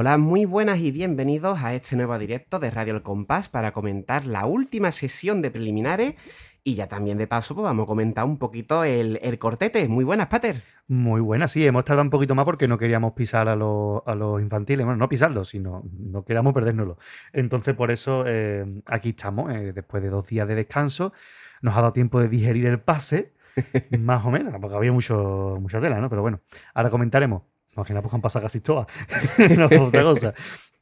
Hola, muy buenas y bienvenidos a este nuevo directo de Radio El Compás para comentar la última sesión de preliminares y ya también de paso pues vamos a comentar un poquito el, el cortete. Muy buenas, Pater. Muy buenas, sí, hemos tardado un poquito más porque no queríamos pisar a los, a los infantiles, bueno, no pisarlos, sino no queríamos perdérnoslo. Entonces por eso eh, aquí estamos, eh, después de dos días de descanso, nos ha dado tiempo de digerir el pase, más o menos, porque había mucho, mucha tela, ¿no? Pero bueno, ahora comentaremos. Imagina, pues han pasado casi todas. no otra cosa.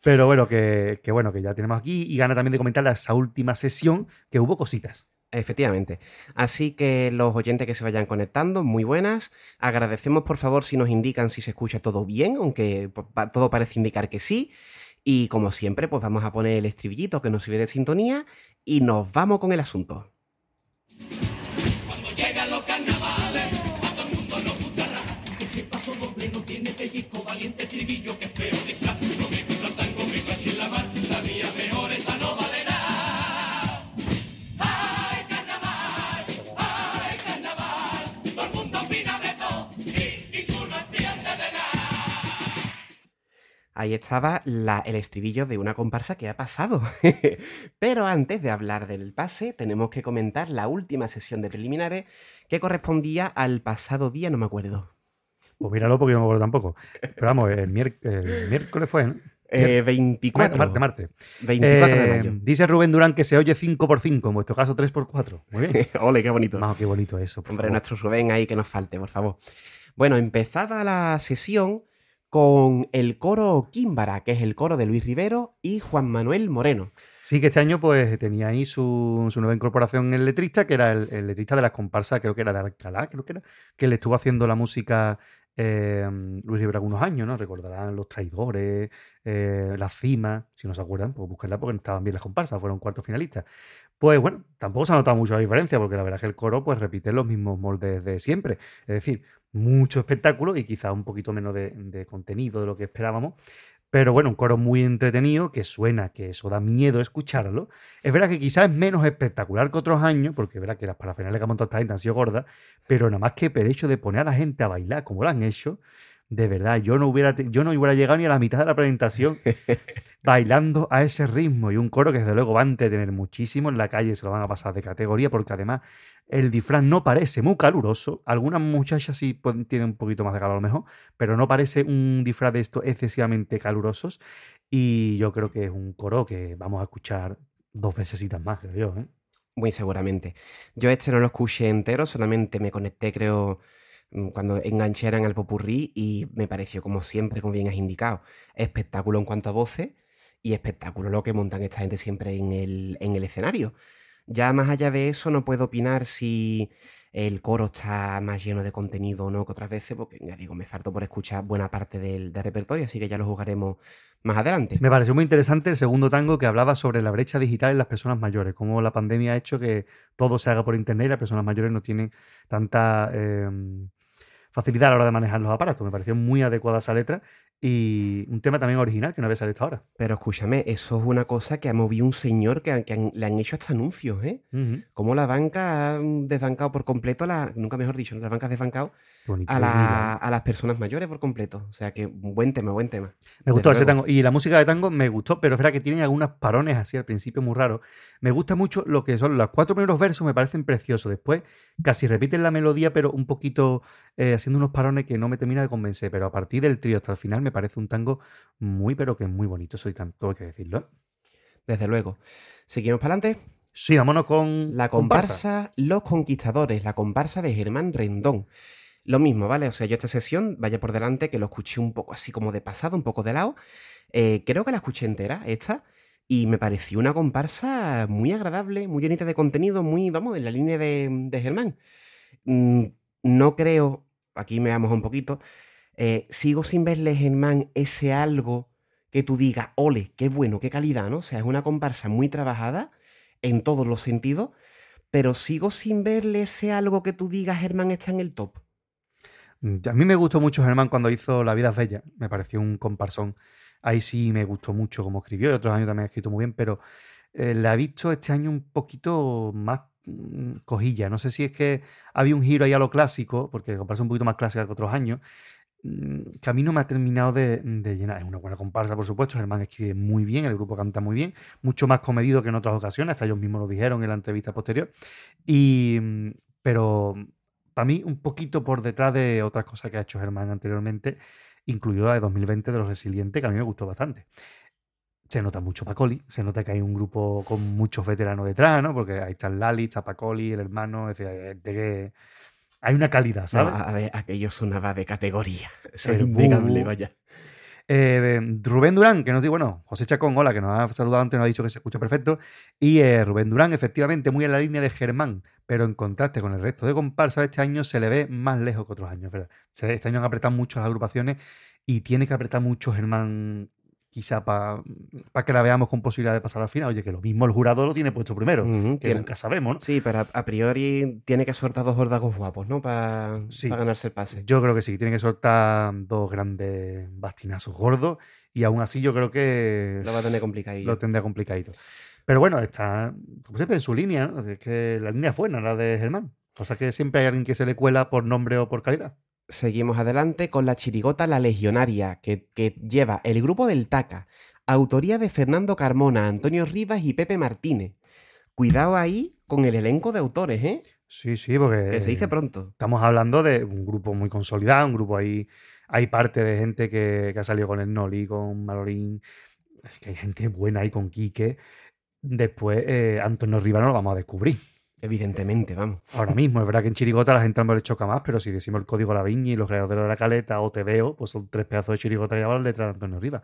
Pero bueno que, que, bueno, que ya tenemos aquí y gana también de comentar esa última sesión que hubo cositas. Efectivamente. Así que los oyentes que se vayan conectando, muy buenas. Agradecemos por favor si nos indican si se escucha todo bien, aunque todo parece indicar que sí. Y como siempre, pues vamos a poner el estribillito que nos sirve de sintonía y nos vamos con el asunto. Ahí estaba el estribillo de una comparsa que ha pasado. Pero antes de hablar del pase, tenemos que comentar la última sesión de preliminares que correspondía al pasado día, no me acuerdo. Pues míralo porque yo no me acuerdo tampoco. Pero vamos, el, el miércoles fue, ¿no? Eh, 24. Marte, Marte. 24 de Eh, mayo. Dice Rubén Durán que se oye 5x5, en vuestro caso 3x4. Muy bien. Ole, qué bonito. Vamos, qué bonito eso. por Hombre, favor. nuestro Rubén ahí que nos falte, por favor. Bueno, empezaba la sesión con el coro Químbara, que es el coro de Luis Rivero y Juan Manuel Moreno. Sí, que este año pues tenía ahí su, su nueva incorporación el letrista, que era el, el letrista de las comparsas, creo que era de Alcalá, creo que era, que le estuvo haciendo la música eh, Luis Rivera algunos años, ¿no? Recordarán Los Traidores, eh, La Cima, si no se acuerdan, pues búsquenla porque estaban bien las comparsas, fueron cuartos finalistas. Pues bueno, tampoco se ha notado mucho la diferencia, porque la verdad es que el coro pues repite los mismos moldes de siempre. Es decir, mucho espectáculo y quizá un poquito menos de contenido de lo que esperábamos. Pero bueno, un coro muy entretenido, que suena, que eso da miedo escucharlo. Es verdad que quizás es menos espectacular que otros años, porque es verdad que las parafinales que ha montado esta gente han sido gordas, pero nada más que el hecho de poner a la gente a bailar como lo han hecho, de verdad, yo no hubiera, yo no hubiera llegado ni a la mitad de la presentación bailando a ese ritmo. Y un coro que desde luego va a entretener muchísimo en la calle, se lo van a pasar de categoría, porque además el disfraz no parece muy caluroso. Algunas muchachas sí pueden- tienen un poquito más de calor a lo mejor, pero no parece un disfraz de estos excesivamente calurosos. Y yo creo que es un coro que vamos a escuchar dos veces más, creo yo. ¿eh? Muy seguramente. Yo este no lo escuché entero, solamente me conecté, creo, cuando engancharan al popurrí y me pareció, como siempre, como bien has indicado, espectáculo en cuanto a voces y espectáculo lo que montan esta gente siempre en el, en el escenario. Ya más allá de eso, no puedo opinar si el coro está más lleno de contenido o no que otras veces, porque ya digo, me faltó por escuchar buena parte del, repertorio, así que ya lo jugaremos más adelante. Me pareció muy interesante el segundo tango que hablaba sobre la brecha digital en las personas mayores, cómo la pandemia ha hecho que todo se haga por internet y las personas mayores no tienen tanta eh, facilidad a la hora de manejar los aparatos. Me pareció muy adecuada esa letra y un tema también original que no había salido hasta ahora. Pero escúchame, eso es una cosa que ha movido un señor que, han- que han- le han hecho hasta anuncios, ¿eh? Como la banca ha desbancado por completo, la, nunca mejor dicho, la banca ha desbancado Qué bonito, a, la- las personas mayores por completo. O sea que buen tema, buen tema. Me gustó Desde ese luego. tango. Y la música de tango me gustó, pero es verdad que tienen algunos parones así al principio muy raros. Me gusta mucho lo que son los cuatro primeros versos, me parecen preciosos. Después casi repiten la melodía, pero un poquito eh, haciendo unos parones que no me termina de convencer. Pero a partir del trío hasta el final me parece un tango muy, pero que muy bonito. Soy tanto, hay que decirlo. ¿eh? Desde luego. Seguimos para adelante. Sí, vámonos con La comparsa Los Conquistadores, la comparsa de Germán Rendón. Lo mismo, ¿vale? O sea, yo esta sesión, vaya por delante, que lo escuché un poco así como de pasado, un poco de lado. Eh, creo que la escuché entera, esta, y me pareció una comparsa muy agradable, muy llenita de contenido, muy, vamos, en la línea de, de Germán. Mm, no creo, aquí me vamos un poquito, eh, sigo sin verle, Germán, ese algo que tú digas, ole, qué bueno, qué calidad, ¿no? O sea, es una comparsa muy trabajada en todos los sentidos, pero sigo sin verle ese algo que tú digas, Germán, está en el top. Mm, A mí me gustó mucho Germán cuando hizo La vida es bella. Me pareció un comparsón. Ahí sí me gustó mucho como escribió y otros años también ha escrito muy bien, pero eh, la he visto este año un poquito más cojilla. No sé si es que había un giro ahí a lo clásico, porque comparsa un poquito más clásica que otros años. mm, que a mí no me ha terminado de, de llenar. Es una buena comparsa, por supuesto. Germán escribe muy bien, el grupo canta muy bien, mucho más comedido que en otras ocasiones, hasta ellos mismos lo dijeron en la entrevista posterior. Y, mm, pero para mí, un poquito por detrás de otras cosas que ha hecho Germán anteriormente, incluido la de 2020 de Los Resilientes, que a mí me gustó bastante. Se nota mucho Pacoli, se nota que hay un grupo con muchos veteranos detrás, ¿no? Porque ahí está el Lali, está Pacoli, el hermano, es decir, hay gente que hay una calidad, No, ¿sabes? a, a ver, aquello sonaba de categoría. Eso es innegable, vaya. Eh, Rubén Durán, que nos dice, bueno, José Chacón, hola, que nos ha saludado antes, nos ha dicho que se escucha perfecto. Y eh, Rubén Durán, efectivamente, muy en la línea de Germán, pero en contraste con el resto de comparsas, este año se le ve más lejos que otros años, ¿verdad? Este año han apretado mucho las agrupaciones y tiene que apretar mucho Germán, quizá para que la veamos con posibilidad de pasar a la final. Oye, que lo mismo el jurado lo tiene puesto primero, que tiene- nunca sabemos, ¿no? Sí, pero a, a priori tiene que soltar dos órdagos guapos, ¿no? Para Sí. ganarse el pase. Yo creo que sí, tiene que soltar dos grandes bastinazos gordos y aún así yo creo que Lo va a tener complicadillo. lo tendría complicadito. Pero bueno, está, como siempre, en su línea, ¿no? Es que la línea es buena, la de Germán. Pasa que siempre hay alguien que se le cuela por nombre o por calidad. Seguimos adelante con la chirigota La Legionaria, que, que lleva el grupo del Taca, autoría de Fernando Carmona, Antonio Rivas y Pepe Martínez. Cuidado ahí con el elenco de autores, ¿eh? Sí, sí, porque Que se dice pronto. estamos hablando de un grupo muy consolidado, un grupo ahí, hay parte de gente que, que ha salido con el Noli, con Malorín, así que hay gente buena ahí con Quique. Después, eh, Antonio Rivas no lo vamos a descubrir. Evidentemente, vamos. Ahora mismo, es verdad que en Chirigota la gente mejor le choca más, pero si decimos el código La Viña y los creadores de la caleta o Te veo, pues son tres pedazos de Chirigota que llevan las letras de Antonio Rivas.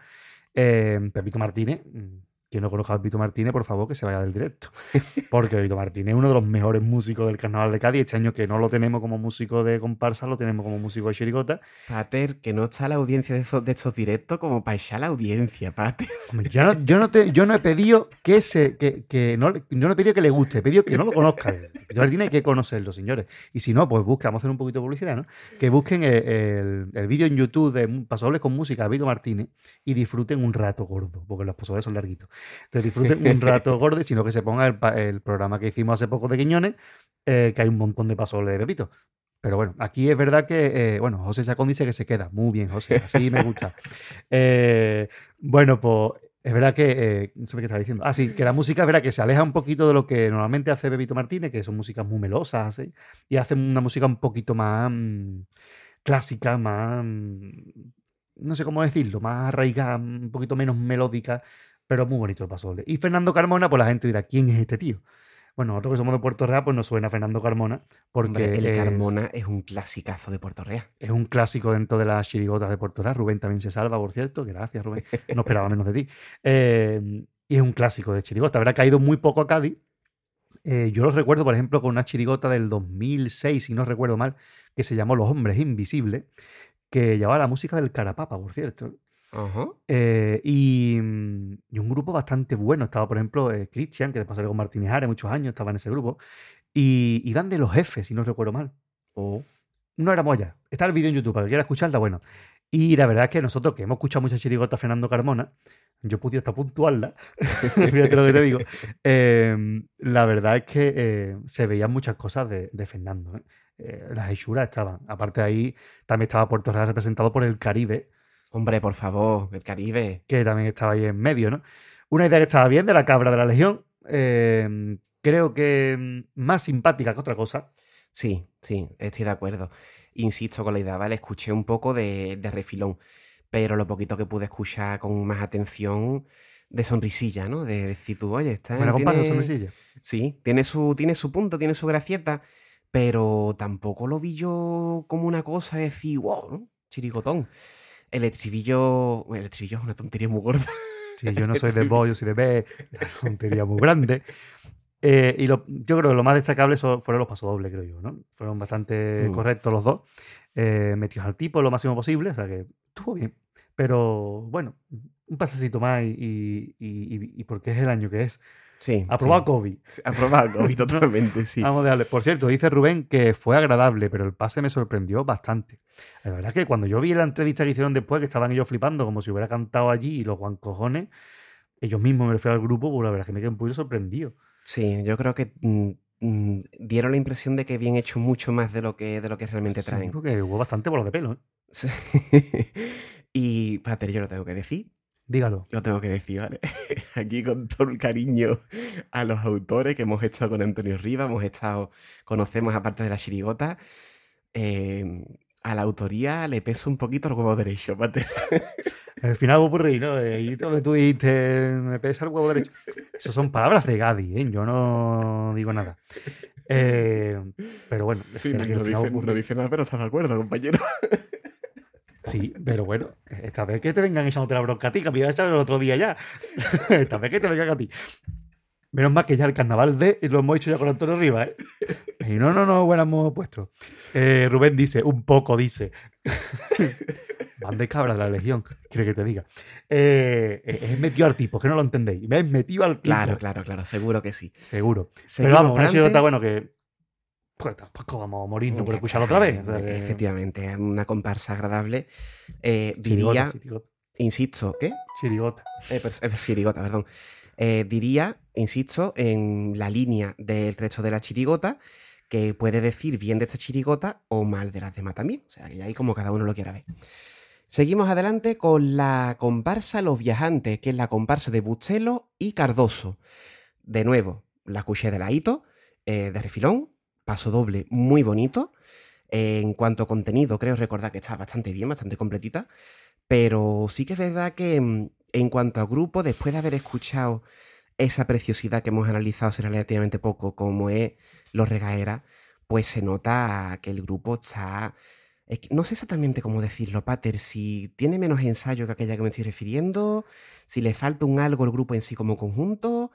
Eh, Pepito Martínez, quien no conozca a Pepito Martínez, por favor, que se vaya del directo. Porque Pepito Martínez es uno de los mejores músicos del carnaval de Cádiz. Este año que no lo tenemos como músico de comparsa, lo tenemos como músico de Chirigota. Pater, que no está la audiencia de, esos- de estos directos como para echar la audiencia, Pater. Hombre, yo, no, yo, no te- yo no he pedido que se que, que no, yo no he pedido que le guste, he pedido que no lo conozca. Pepito Martínez hay que conocerlo, señores. Y si no, pues busca, vamos a hacer un poquito de publicidad, ¿no? Que busquen el, el- el vídeo en YouTube de Pasodobles con música de Pepito Martínez y disfruten un rato gordo, porque los pasodobles son larguitos. Entonces disfruten un rato gordo, sino que se ponga el, programa que hicimos hace poco de Quiñones, eh, que hay un montón de pasodobles de Pepito. Pero bueno, aquí es verdad que, eh, bueno, José Chacón dice que se queda. Muy bien, José, así me gusta. Eh, bueno, pues es verdad que, eh, no sé qué estaba diciendo. Ah, sí, que la música es verdad que se aleja un poquito de lo que normalmente hace Pepito Martínez, que son músicas muy melosas, y hace una música un poquito más mm, clásica, más, mm, no sé cómo decirlo, más arraigada, un poquito menos melódica, pero muy bonito el pasoble. Y Fernando Carmona, pues la gente dirá, ¿quién es este tío? Bueno, nosotros que somos de Puerto Real, pues nos suena Fernando Carmona, porque Hombre, el es- Carmona es un clasicazo de Puerto Real. es un clásico dentro de las chirigotas de Puerto Real. Rubén también se salva, por cierto. Gracias, Rubén. No esperaba menos de ti. Eh, y es un clásico de chirigota. Habrá caído muy poco a Cádiz. Eh, yo lo recuerdo, por ejemplo, con una chirigota del 2006, si no recuerdo mal, que se llamó Los Hombres Invisibles, que llevaba la música del Carapapa, por cierto. Ajá. Eh, y, mm, y un grupo bastante bueno. Estaba, por ejemplo, eh, Christian, que después salió con Martínez Ares muchos años, estaba en ese grupo. Y iban de los jefes, si no recuerdo mal Oh. no éramos allá. Está el vídeo en YouTube, para que quiera escucharla, bueno. Y la verdad es que nosotros, que hemos escuchado muchas chirigotas Fernando Carmona, yo pude hasta puntuarla, fíjate lo que te digo, eh, la verdad es que eh, se veían muchas cosas de, de Fernando. ¿eh? Las hechuras estaban. Aparte de ahí, también estaba Puerto Real representado por el Caribe, Hombre, por favor, el Caribe. que también estaba ahí en medio, ¿no? Una idea que estaba bien de la cabra de la Legión, eh, creo que mm, más simpática que otra cosa. Sí, sí, estoy de acuerdo. Insisto con la idea, ¿vale? Escuché un poco de, de refilón, pero lo poquito que pude escuchar con más atención, de sonrisilla, ¿no? De decir tú, oye, está comparsa, tiene- sonrisilla. Sí, tiene su, tiene su punto, tiene su gracieta, pero tampoco lo vi yo como una cosa de decir, wow, ¿no? chirigotón. El estribillo, el estribillo es una tontería muy gorda. Sí, yo no soy de Bo, yo soy de B, una tontería muy grande. Eh, y lo- yo creo que lo más destacable so- fueron los pasodobles, creo yo, ¿no? Fueron bastante Mm. correctos los dos, eh, metidos al tipo lo máximo posible, o sea que estuvo bien. Pero bueno, un pasecito más y, y- y- y porque es el año que es. Sí. Aprobado sí. COVID. Aprobado, COVID, totalmente, sí. Vamos a darle. Por cierto, dice Rubén que fue agradable, pero el pase me sorprendió bastante. La verdad es que cuando yo vi la entrevista que hicieron después, que estaban ellos flipando como si hubiera cantado allí y los guancojones, ellos mismos me refiero al grupo, pues la verdad es que me quedé un poquito sorprendido. Sí, yo creo que mm, mm, dieron la impresión de que habían hecho mucho más de lo que, de lo que realmente Sí, traen. porque hubo bastante bola de pelo. ¿eh? Sí. y, Pater, yo lo tengo que decir. Dígalo. Lo tengo que decir, ¿vale? Aquí con todo el cariño a los autores que hemos estado con Antonio Rivas, hemos estado, conocemos aparte de la chirigota. eh, a la autoría le peso un poquito el huevo derecho, Pater. Al final ocurrí, ¿no? Eh, Ahí donde tú dijiste, me pesa el huevo derecho. Eso son palabras de Gadi, ¿eh? Yo no digo nada. Eh, pero bueno, Sí, que no, dice, no dice nada, pero estás de acuerdo, compañero. Sí, pero bueno, esta vez que te vengan echándote la bronca a ti, que me iba a echar el otro día ya. esta vez que te vengan a ti. Menos mal que ya el carnaval de lo hemos hecho ya con Antonio Rivas, ¿eh? Y no, no, no, bueno, hemos puesto. Eh, Rubén dice, un poco dice. Van de cabra de la legión, quiere que te diga. Eh, es metido al tipo, que no lo entendéis. Me he metido al tipo. Claro, claro, claro, seguro que sí. Seguro. Pero vamos, una pa'lante. chirigota, bueno, que. Pues tampoco vamos a morir, no por escucharlo otra vez. Eh, Efectivamente, es una comparsa agradable. Eh, Chirigota, diría, chirigota, insisto, ¿qué? chirigota. Eh, eh, chirigota, perdón. Eh, diría, insisto, en la línea del resto de la chirigota, que puede decir bien de esta chirigota o mal de las demás también. O sea, que ahí como cada uno lo quiera ver. Seguimos adelante con la comparsa Los Viajantes, que es la comparsa de Bustelo y Cardoso. De nuevo, la escuché de la Hito, eh, de refilón, paso doble muy bonito. Eh, en cuanto a contenido, creo recordar que está bastante bien, bastante completita. Pero sí que es verdad que mm, en cuanto a grupo, después de haber escuchado esa preciosidad que hemos analizado hace relativamente poco, como es Los Regaeras, pues se nota que el grupo está... no sé exactamente cómo decirlo, Pater, si tiene menos ensayo que aquella que me estoy refiriendo, si le falta un algo al grupo en sí como conjunto,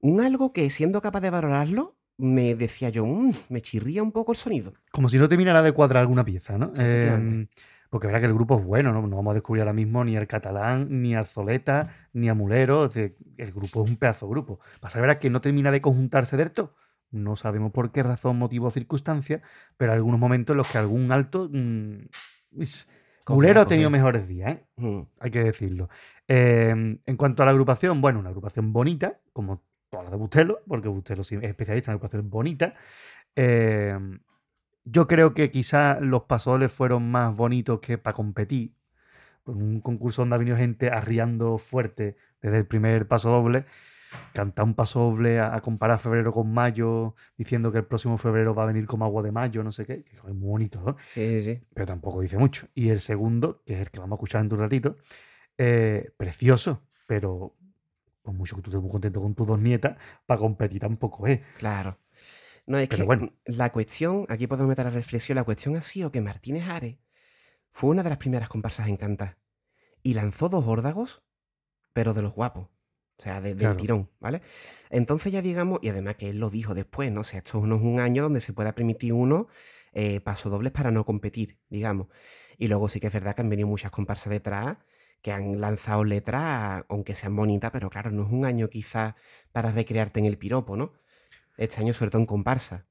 un algo que siendo capaz de valorarlo, me decía yo, "Mm, me chirría un poco el sonido. Como si no terminara de cuadrar alguna pieza, ¿no? Eh, porque verá que el grupo es bueno, ¿no? No vamos a descubrir ahora mismo ni al catalán, ni al Zoleta, ni a Mulero. es decir, el grupo es un pedazo de grupo. Pasa verá que no termina de conjuntarse del todo. No sabemos por qué razón, motivo o circunstancia, pero hay algunos momentos en los que algún alto. mm, Mulero ha tenido mejores días, ¿eh? Mm, hay que decirlo. Eh, en cuanto a la agrupación, bueno, una agrupación bonita, como la de Bustelo, porque Bustelo es especialista en agrupaciones bonitas. Eh, yo creo que quizás los pasodobles fueron más bonitos que para competir. Un concurso donde ha venido gente arriando fuerte desde el primer paso doble. Cantar un paso doble a, a comparar febrero con mayo, diciendo que el próximo febrero va a venir como agua de mayo, no sé qué, que es muy bonito, ¿no? Sí, sí, sí. pero tampoco dice mucho. Y el segundo, que es el que vamos a escuchar en un ratito, eh, precioso, pero por mucho que tú estés muy contento con tus dos nietas, para competir tampoco es. Claro. No, es Pero que bueno. la cuestión, aquí podemos meter la reflexión, la cuestión ha sido que Martínez Ares fue una de las primeras comparsas en cantar y lanzó dos órdagos, pero de los guapos. O sea, de- del Claro. tirón, ¿vale? Entonces ya digamos, y además que él lo dijo después, ¿no? O sea, esto no es un año donde se pueda permitir uno eh, pasodobles para no competir, digamos. Y luego sí que es verdad que han venido muchas comparsas detrás que han lanzado letras, aunque sean bonitas, pero claro, no es un año quizás para recrearte en el piropo, ¿no? Este año sobre todo en comparsa.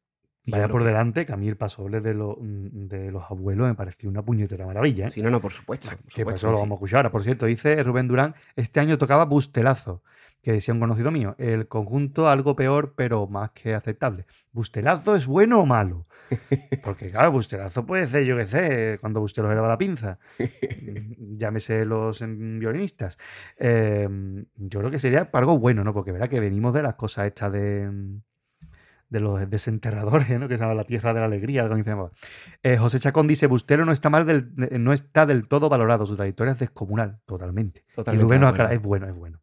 Vaya por que- delante que a mí el pasoble de, los- mm, de los abuelos me pareció una puñetera maravilla. ¿eh? Sí, no, no, por supuesto. por que por supuesto eso lo vamos a escuchar ahora. Por cierto, dice Rubén Durán, este año tocaba Bustelazo, que decía un conocido mío. El conjunto algo peor, pero más que aceptable. ¿Bustelazo es bueno o malo? Porque claro, Bustelazo puede ser, yo qué sé, cuando Bustelo se lava la pinza. Llámese los em, violinistas. Eh, yo creo que sería algo bueno, ¿no? Porque verá que venimos de las cosas estas de mm, de los desenterradores, ¿no? que se llama la tierra de la alegría, algo que se. Eh, José Chacón dice, Bustelo no está mal del, eh, no está del todo valorado, su trayectoria es descomunal, totalmente. Totalmente y Rubén nos aclara, es bueno, es bueno.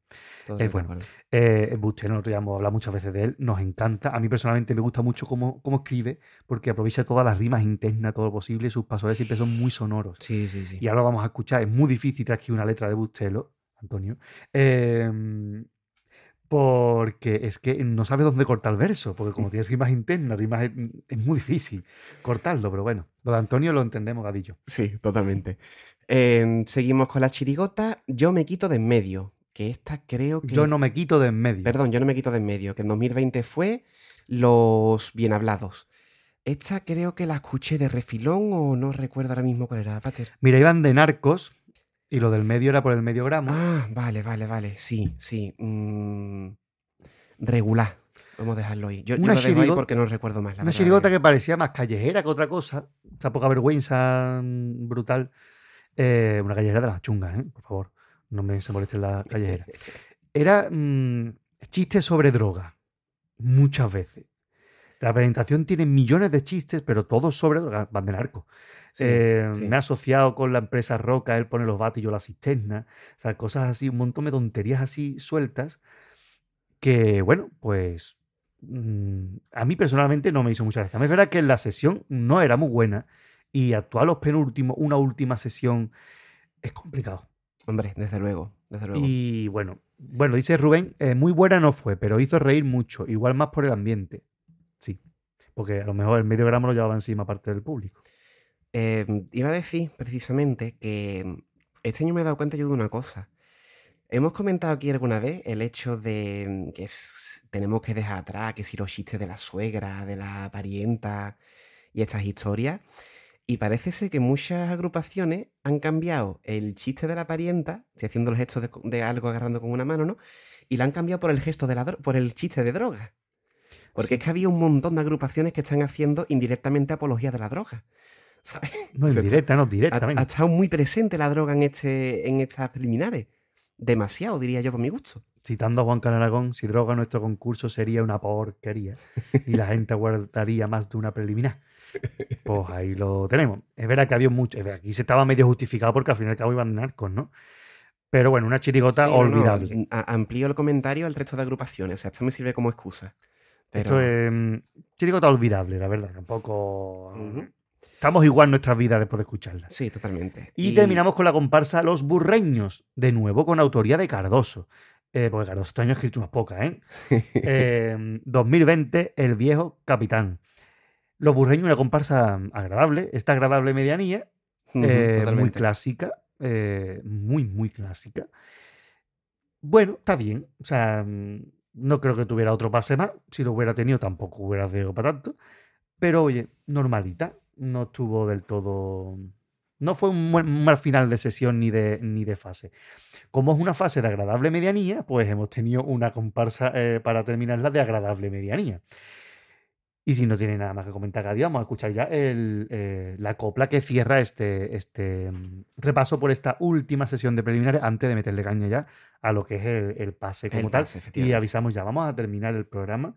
de bueno. Eh, Bustelo, nosotros ya hemos hablado muchas veces de él, nos encanta. A mí personalmente me gusta mucho cómo, cómo escribe, porque aprovecha todas las rimas internas, todo lo posible, y sus pasos siempre son muy sonoros. Sí, sí, sí. Y ahora lo vamos a escuchar, es muy difícil transcribir una letra de Bustelo, Antonio. eh, porque es que no sabe dónde cortar el verso, porque como tiene rimas internas, rimas es, es muy difícil cortarlo, pero bueno, lo de Antonio lo entendemos, Gadillo. Sí, totalmente. Em, seguimos con la chirigota. Yo me quito de en medio. Que esta creo que. Yo no me quito de en medio. Perdón, yo no me quito de en medio. Que en 2020 fue Los Bien Hablados. Esta creo que la escuché de refilón o no recuerdo ahora mismo cuál era, Pater. Mira, iban de narcos y lo del medio era por el medio gramo. Ah, vale, vale, vale. Sí, sí. mm, regular. Vamos a dejarlo ahí. Yo, yo Una lo dejo ahí porque no recuerdo más. La Una chirigota que parecía más callejera que otra cosa. Esa poca vergüenza mm, brutal. Eh, una callejera de las chungas, ¿eh? por favor, no me se molesten las callejeras. Era mm, chistes sobre droga, muchas veces. La presentación tiene millones de chistes, pero todos sobre droga, van de narco. Sí, Eh, sí. Me ha asociado con la empresa Roca, él pone los bates y yo la cisterna. O sea, cosas así, un montón de tonterías así sueltas que, bueno, pues mm, a mí personalmente no me hizo mucha gracia. Es verdad que la sesión no era muy buena y actuar los penúltimos, una última sesión, es complicado. Hombre, desde luego, desde luego. Y bueno, bueno, dice Rubén, eh, muy buena no fue, pero hizo reír mucho, igual más por el ambiente. Sí, porque a lo mejor el medio gramo lo llevaba encima parte del público. Eh, iba a decir precisamente que este año me he dado cuenta yo de una cosa. Hemos comentado aquí alguna vez el hecho de mm, que tenemos que dejar atrás, que si los chistes de la suegra, de la parienta y estas historias. Y parece ser que muchas agrupaciones han cambiado el chiste de la parienta, estoy haciendo el gesto de, algo agarrando con una mano, ¿no? Y lo han cambiado por el gesto de la por el chiste de droga. Porque Sí. es que había un montón de agrupaciones que están haciendo indirectamente apología de la droga. ¿Sabes? No, en directa, no, ha, ha directamente. estado muy presente la droga en, este, en estas preliminares. Demasiado, diría yo, por mi gusto. Citando a Juan Carlos Aragón, si droga nuestro concurso sería una porquería y la gente aguardaría más de una preliminar. Pues ahí lo tenemos. Es verdad que había mucho. Aquí se estaba medio justificado porque al fin y al cabo iban de narcos, ¿no? Pero bueno, una chirigota Sí, no, no, olvidable. a- amplío el comentario al resto de agrupaciones. O sea, esto me sirve como excusa. Pero... Esto es mm, chirigota olvidable, la verdad. Tampoco. Estamos igual en nuestras vidas después de escucharla. Sí, totalmente. Y, terminamos con la comparsa Los Burreños, de nuevo con autoría de Cardoso. Eh, porque Cardoso este año ha escrito unas pocas, ¿eh? Eh, 2020, El Viejo Capitán. Los Burreños, una comparsa agradable, esta agradable medianía, Ujú, eh, muy totalmente. clásica, eh, muy, muy clásica. Bueno, está bien. O sea, mm, no creo que tuviera otro pase más. Si lo hubiera tenido, tampoco hubiera sido para tanto. Pero oye, normalita. No estuvo del todo. No fue un, buen- un mal final de sesión ni de, ni de fase. Como es una fase de agradable medianía, pues hemos tenido una comparsa eh, para terminarla de agradable medianía. Y si no tiene nada más que comentar día, vamos a escuchar ya el, eh, la copla que cierra este, este mm, repaso por esta última sesión de preliminares antes de meterle caña ya a lo que es el, el pase como El tal. pase, y avisamos ya, vamos a terminar el programa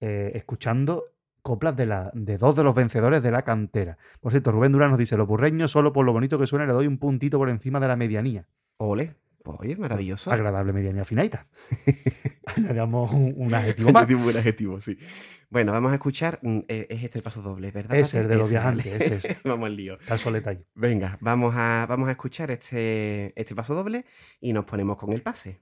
eh, escuchando coplas de, la, de dos de los vencedores de la cantera. Por cierto, Rubén Durán nos dice, los burreños solo por lo bonito que suena le doy un puntito por encima de la medianía. Ole. Pues, oye, maravilloso. Agradable medianía finaita. Le damos un, un adjetivo más. Buen adjetivo, sí. Bueno, vamos a escuchar. mm, eh, Es este el paso doble, ¿verdad? Ese, el de los viajantes, ese es. vamos al lío. Soleta ahí. Venga, vamos a, vamos a escuchar este, este paso doble y nos ponemos con el pase.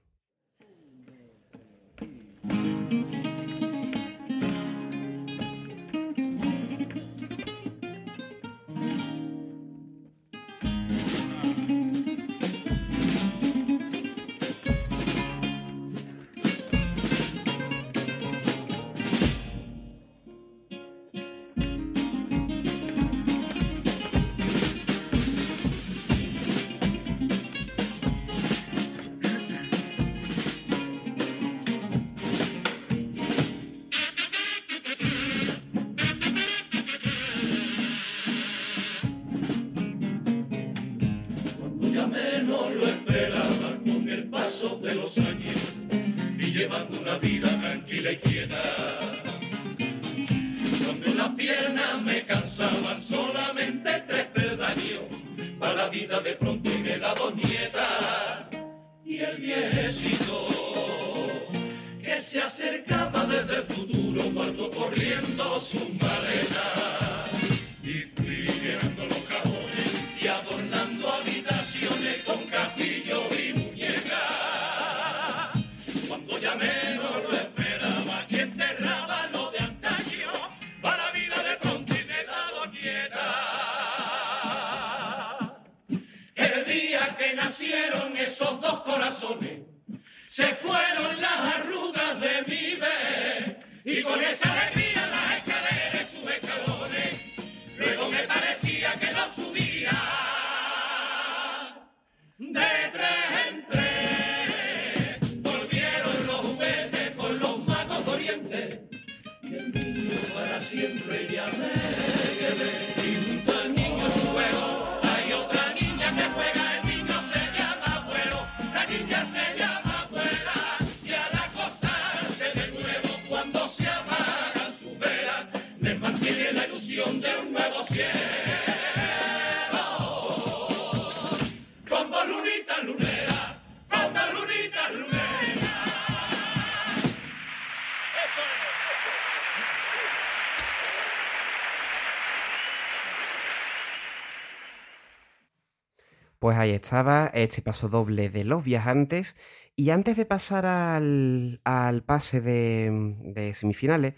Pues ahí estaba este paso doble de los viajantes. Y antes de pasar al, al pase de, de semifinales,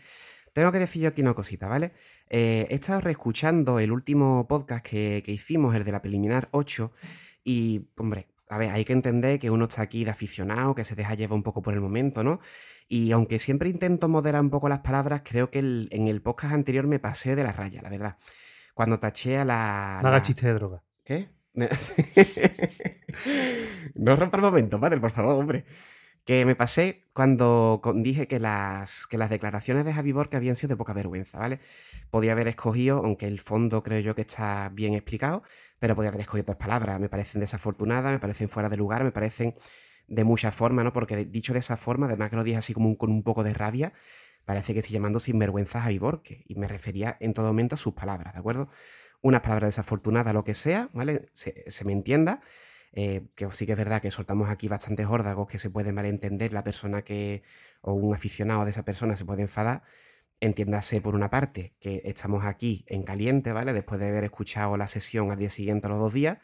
tengo que decir yo aquí una cosita, ¿vale? Eh, he estado reescuchando el último podcast que, que hicimos, el de la preliminar 8, y, hombre, a ver, hay que entender que uno está aquí de aficionado, que se deja llevar un poco por el momento, ¿no? Y aunque siempre intento moderar un poco las palabras, creo que el- en el podcast anterior me pasé de la raya, la verdad. Cuando taché a la... No la- chiste de droga. ¿Qué? no rompa el momento, padre, por favor, hombre. Que me pasé cuando dije que las, que las declaraciones de Javi Borca habían sido de poca vergüenza, ¿vale? Podía haber escogido, aunque el fondo creo yo que está bien explicado, pero podía haber escogido otras palabras. Me parecen desafortunadas, me parecen fuera de lugar, me parecen de mucha forma, ¿no? Porque dicho de esa forma, además que lo dije así como un- con un poco de rabia, parece que estoy llamando sinvergüenza a Javi Borque. Y me refería en todo momento a sus palabras, ¿de acuerdo? Unas palabras desafortunadas, lo que sea, ¿vale? Se, se me entienda. eh, que sí que es verdad que soltamos aquí bastantes órdagos que se pueden malentender, la persona que, o un aficionado de esa persona se puede enfadar. Entiéndase por una parte que estamos aquí en caliente, ¿vale? Después de haber escuchado la sesión al día siguiente a los dos días.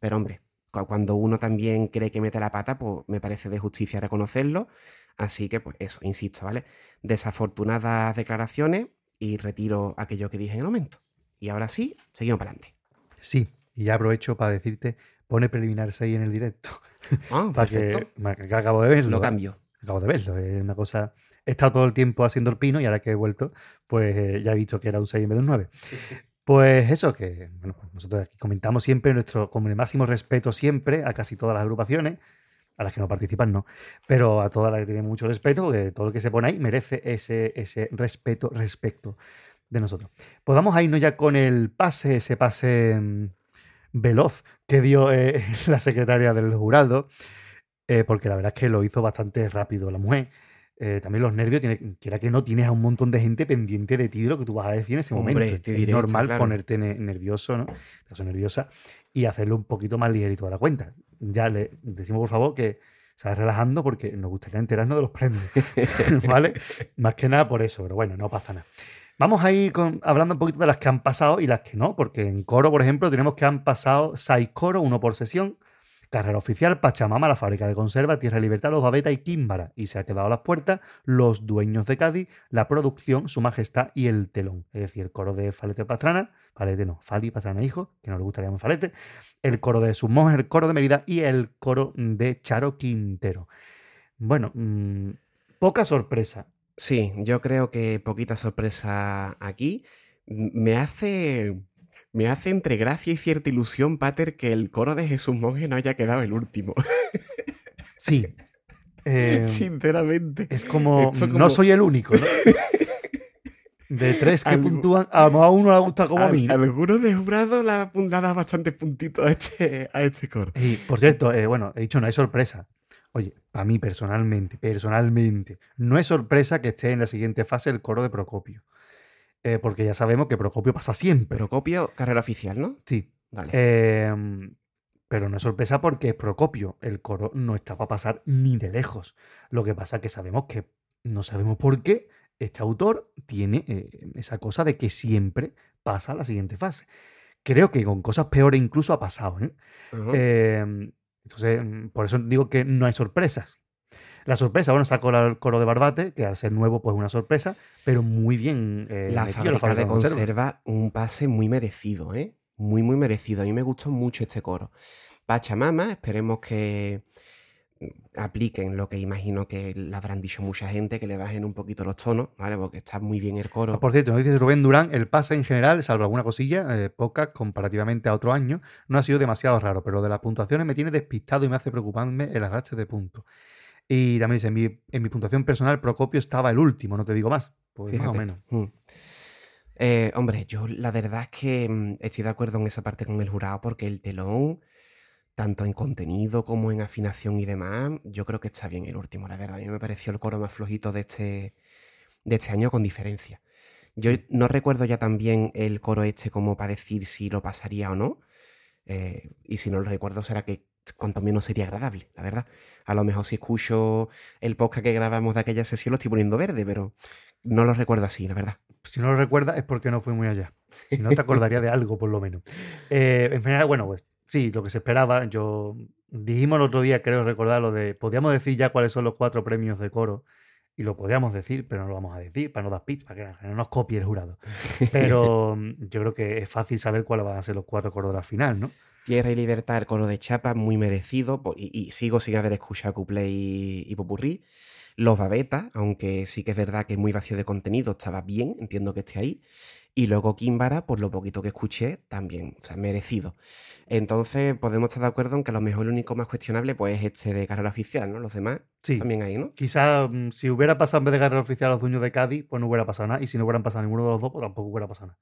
Pero hombre, cu- cuando uno también cree que mete la pata, pues me parece de justicia reconocerlo. Así que, pues eso, insisto, ¿vale? Desafortunadas declaraciones y retiro aquello que dije en el momento. Y ahora sí, seguimos para adelante. Sí, y ya aprovecho para decirte, pone preliminar 6 en el directo. Ah, para perfecto. que acabo de verlo. Lo ¿eh? cambio. Acabo de verlo. Es una cosa. He estado todo el tiempo haciendo el pino y ahora que he vuelto, pues eh, ya he visto que era un 6 en vez de un 9. Pues eso, que bueno, pues nosotros aquí comentamos siempre nuestro, con el máximo respeto siempre a casi todas las agrupaciones, a las que no participan no, pero a todas las que tienen mucho respeto, porque todo lo que se pone ahí merece ese, ese respeto respecto de nosotros. Pues vamos a irnos ya con el pase, ese pase mm, veloz que dio eh, la secretaria del jurado, eh, porque la verdad es que lo hizo bastante rápido la mujer. Eh, también los nervios, tiene, quiera que no, tienes a un montón de gente pendiente de ti de lo que tú vas a decir en ese Hombre, momento. te es normal claro. ponerte ne- nervioso, ¿no? Estás nerviosa y hacerlo un poquito más ligerito de la cuenta. Ya le decimos, por favor, que se relajando porque nos gustaría enterarnos de los premios, ¿vale? Más que nada por eso, pero bueno, no pasa nada. Vamos a ir hablando un poquito de las que han pasado y las que no, porque en coro, por ejemplo, tenemos que han pasado seis coros, uno por sesión, Carrera Oficial, Pachamama, la fábrica de conserva, Tierra Libertad, Los Babeta y Químbara. Y se ha quedado las puertas Los Dueños de Cádiz, La Producción, Su Majestad y El Telón. Es decir, el coro de Falete Pastrana, Falete no, Fali Pastrana Hijo, que no le gustaría llamar Falete, el coro de sus monjes, el coro de Mérida y el coro de Charo Quintero. Bueno, mm, poca sorpresa. Sí, yo creo que poquita sorpresa aquí. Me hace. Me hace entre gracia y cierta ilusión, Pater, que el coro de Jesús Monje no haya quedado el último. Sí. eh, Sinceramente. Es como, no soy el único, ¿no? De tres que puntúan, a uno le gusta como a mí. ¿no? Algunos de jurado le ha dado bastantes puntitos a este, a este coro. Y, por cierto, eh, bueno, he dicho, no hay sorpresa. Oye, para mí personalmente, personalmente, no es sorpresa que esté en la siguiente fase el coro de Procopio. Eh, porque ya sabemos que Procopio pasa siempre. Procopio, carrera oficial, ¿no? sí. Vale. Eh, pero no es sorpresa porque es Procopio. El coro no está para pasar ni de lejos. Lo que pasa es que sabemos que no sabemos por qué este autor tiene eh, esa cosa de que siempre pasa a la siguiente fase. Creo que con cosas peores incluso ha pasado. ¿eh? Eh, entonces, mm, por eso digo que no hay sorpresas. La sorpresa, bueno, sacó la- el coro de Barbate, que al ser nuevo, pues es una sorpresa, pero muy bien eh, la metido fábrica de conserva. conserva, un pase muy merecido, ¿eh? Muy, muy merecido. A mí me gustó mucho este coro. Pachamama, esperemos que apliquen lo que imagino que le habrán dicho mucha gente, que le bajen un poquito los tonos, ¿vale? Porque está muy bien el coro. Ah, por cierto, nos dice Rubén Durán, el pase en general, salvo alguna cosilla, eh, poca comparativamente a otro año, no ha sido demasiado raro, pero lo de las puntuaciones me tiene despistado y me hace preocuparme el arrastre de puntos. Y también dice, en mi, en mi puntuación personal, Procopio estaba el último, no te digo más. Pues más o menos. Mm. Eh, hombre, yo la verdad es que mm, estoy de acuerdo en esa parte con el jurado porque el telón, tanto en contenido como en afinación y demás, yo creo que está bien el último, la verdad. A mí me pareció el coro más flojito de este, de este año con diferencia. Yo no recuerdo ya también el coro este como para decir si lo pasaría o no. eh, y si no lo recuerdo será que cuanto menos sería agradable, la verdad. A lo mejor si escucho el podcast que grabamos de aquella sesión lo estoy poniendo verde, pero no lo recuerdo así, la verdad. Si no lo recuerdas es porque no fui muy allá. Si no, te acordaría de algo, por lo menos. Eh, en general, bueno, pues sí, lo que se esperaba. Yo dijimos el otro día, creo recordar, lo de. Podíamos decir ya cuáles son los cuatro premios de coro. Y lo podíamos decir, pero no lo vamos a decir para no dar pits, para que no nos copie el jurado. Pero mm, yo creo que es fácil saber cuáles van a ser los cuatro coros de la final, ¿no? Tierra y Libertad, el coro de Chapa, muy merecido. Y, y sigo sin haber escuchado Cuplé y, y Popurrí. Los Babetas, aunque sí que es verdad que es muy vacío de contenido, estaba bien, entiendo que esté ahí. Y luego Kimbara, por lo poquito que escuché, también, o sea, merecido. Entonces, podemos estar de acuerdo en que a lo mejor el único más cuestionable pues es este de carrera oficial, ¿no? Los demás Sí. también ahí, ¿no? Quizás mm, si hubiera pasado en vez de carrera oficial a los dueños de Cádiz, pues no hubiera pasado nada. Y si no hubieran pasado ninguno de los dos, pues tampoco hubiera pasado nada.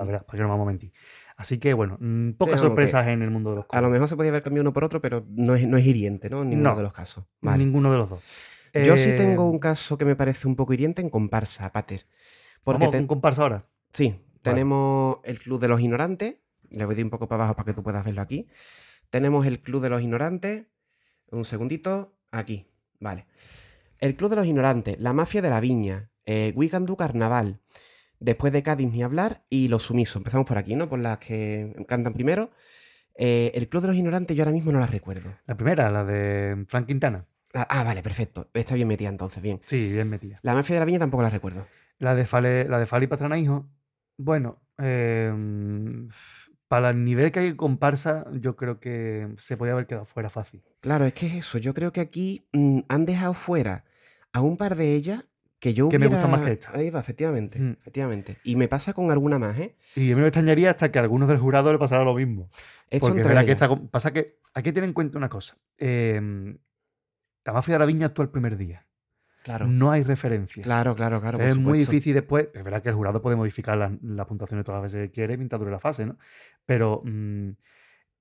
La verdad, para que no vamos a mentir. Así que bueno, mm, pocas sorpresas en el mundo de los A lo mejor se podía haber cambiado uno por otro, pero no es, no es hiriente, ¿no? En ninguno No. de los casos. Vale. Ninguno de los dos. Yo sí Eh, tengo un caso que me parece un poco hiriente en comparsa, Pater. Porque Vamos te- con comparsa ahora. Sí, tenemos el Club de los Ignorantes. Le voy a ir un poco para abajo para que tú puedas verlo aquí. Tenemos el Club de los Ignorantes. Un segundito. Aquí. Vale. El Club de los Ignorantes, La Mafia de la Viña, eh, Carnaval, Después de Cádiz ni hablar y Los Sumisos. Empezamos por aquí, ¿no? Por las que cantan primero. Eh, el Club de los Ignorantes yo ahora mismo no la recuerdo. La primera, la de Frank Quintana. Ah, ah, vale, perfecto. Está bien metida entonces, bien. Sí, bien metida. La Mafia de la Viña tampoco la recuerdo. La de Fale, la de Fali Pastrana Hijo. Bueno, eh, para el nivel que hay en comparsa, yo creo que se podía haber quedado fuera fácil. Claro, es que es eso. Yo creo que aquí mm, han dejado fuera a un par de ellas que yo Que me gustan más hubiera- que esta. Ahí va, efectivamente, Mm. efectivamente. Y me pasa con alguna más, ¿eh? Y a mí me extrañaría hasta que a algunos del jurado le pasara lo mismo. Esto Porque que esta pasa que hay que tener en cuenta una cosa. Eh, la mafia de la viña actúa el primer día. Claro, No hay referencias. claro, claro, claro. es muy difícil después. Es verdad que el jurado puede modificar las las puntuaciones todas las veces que quiere mientras dure la fase, ¿no? Pero mm,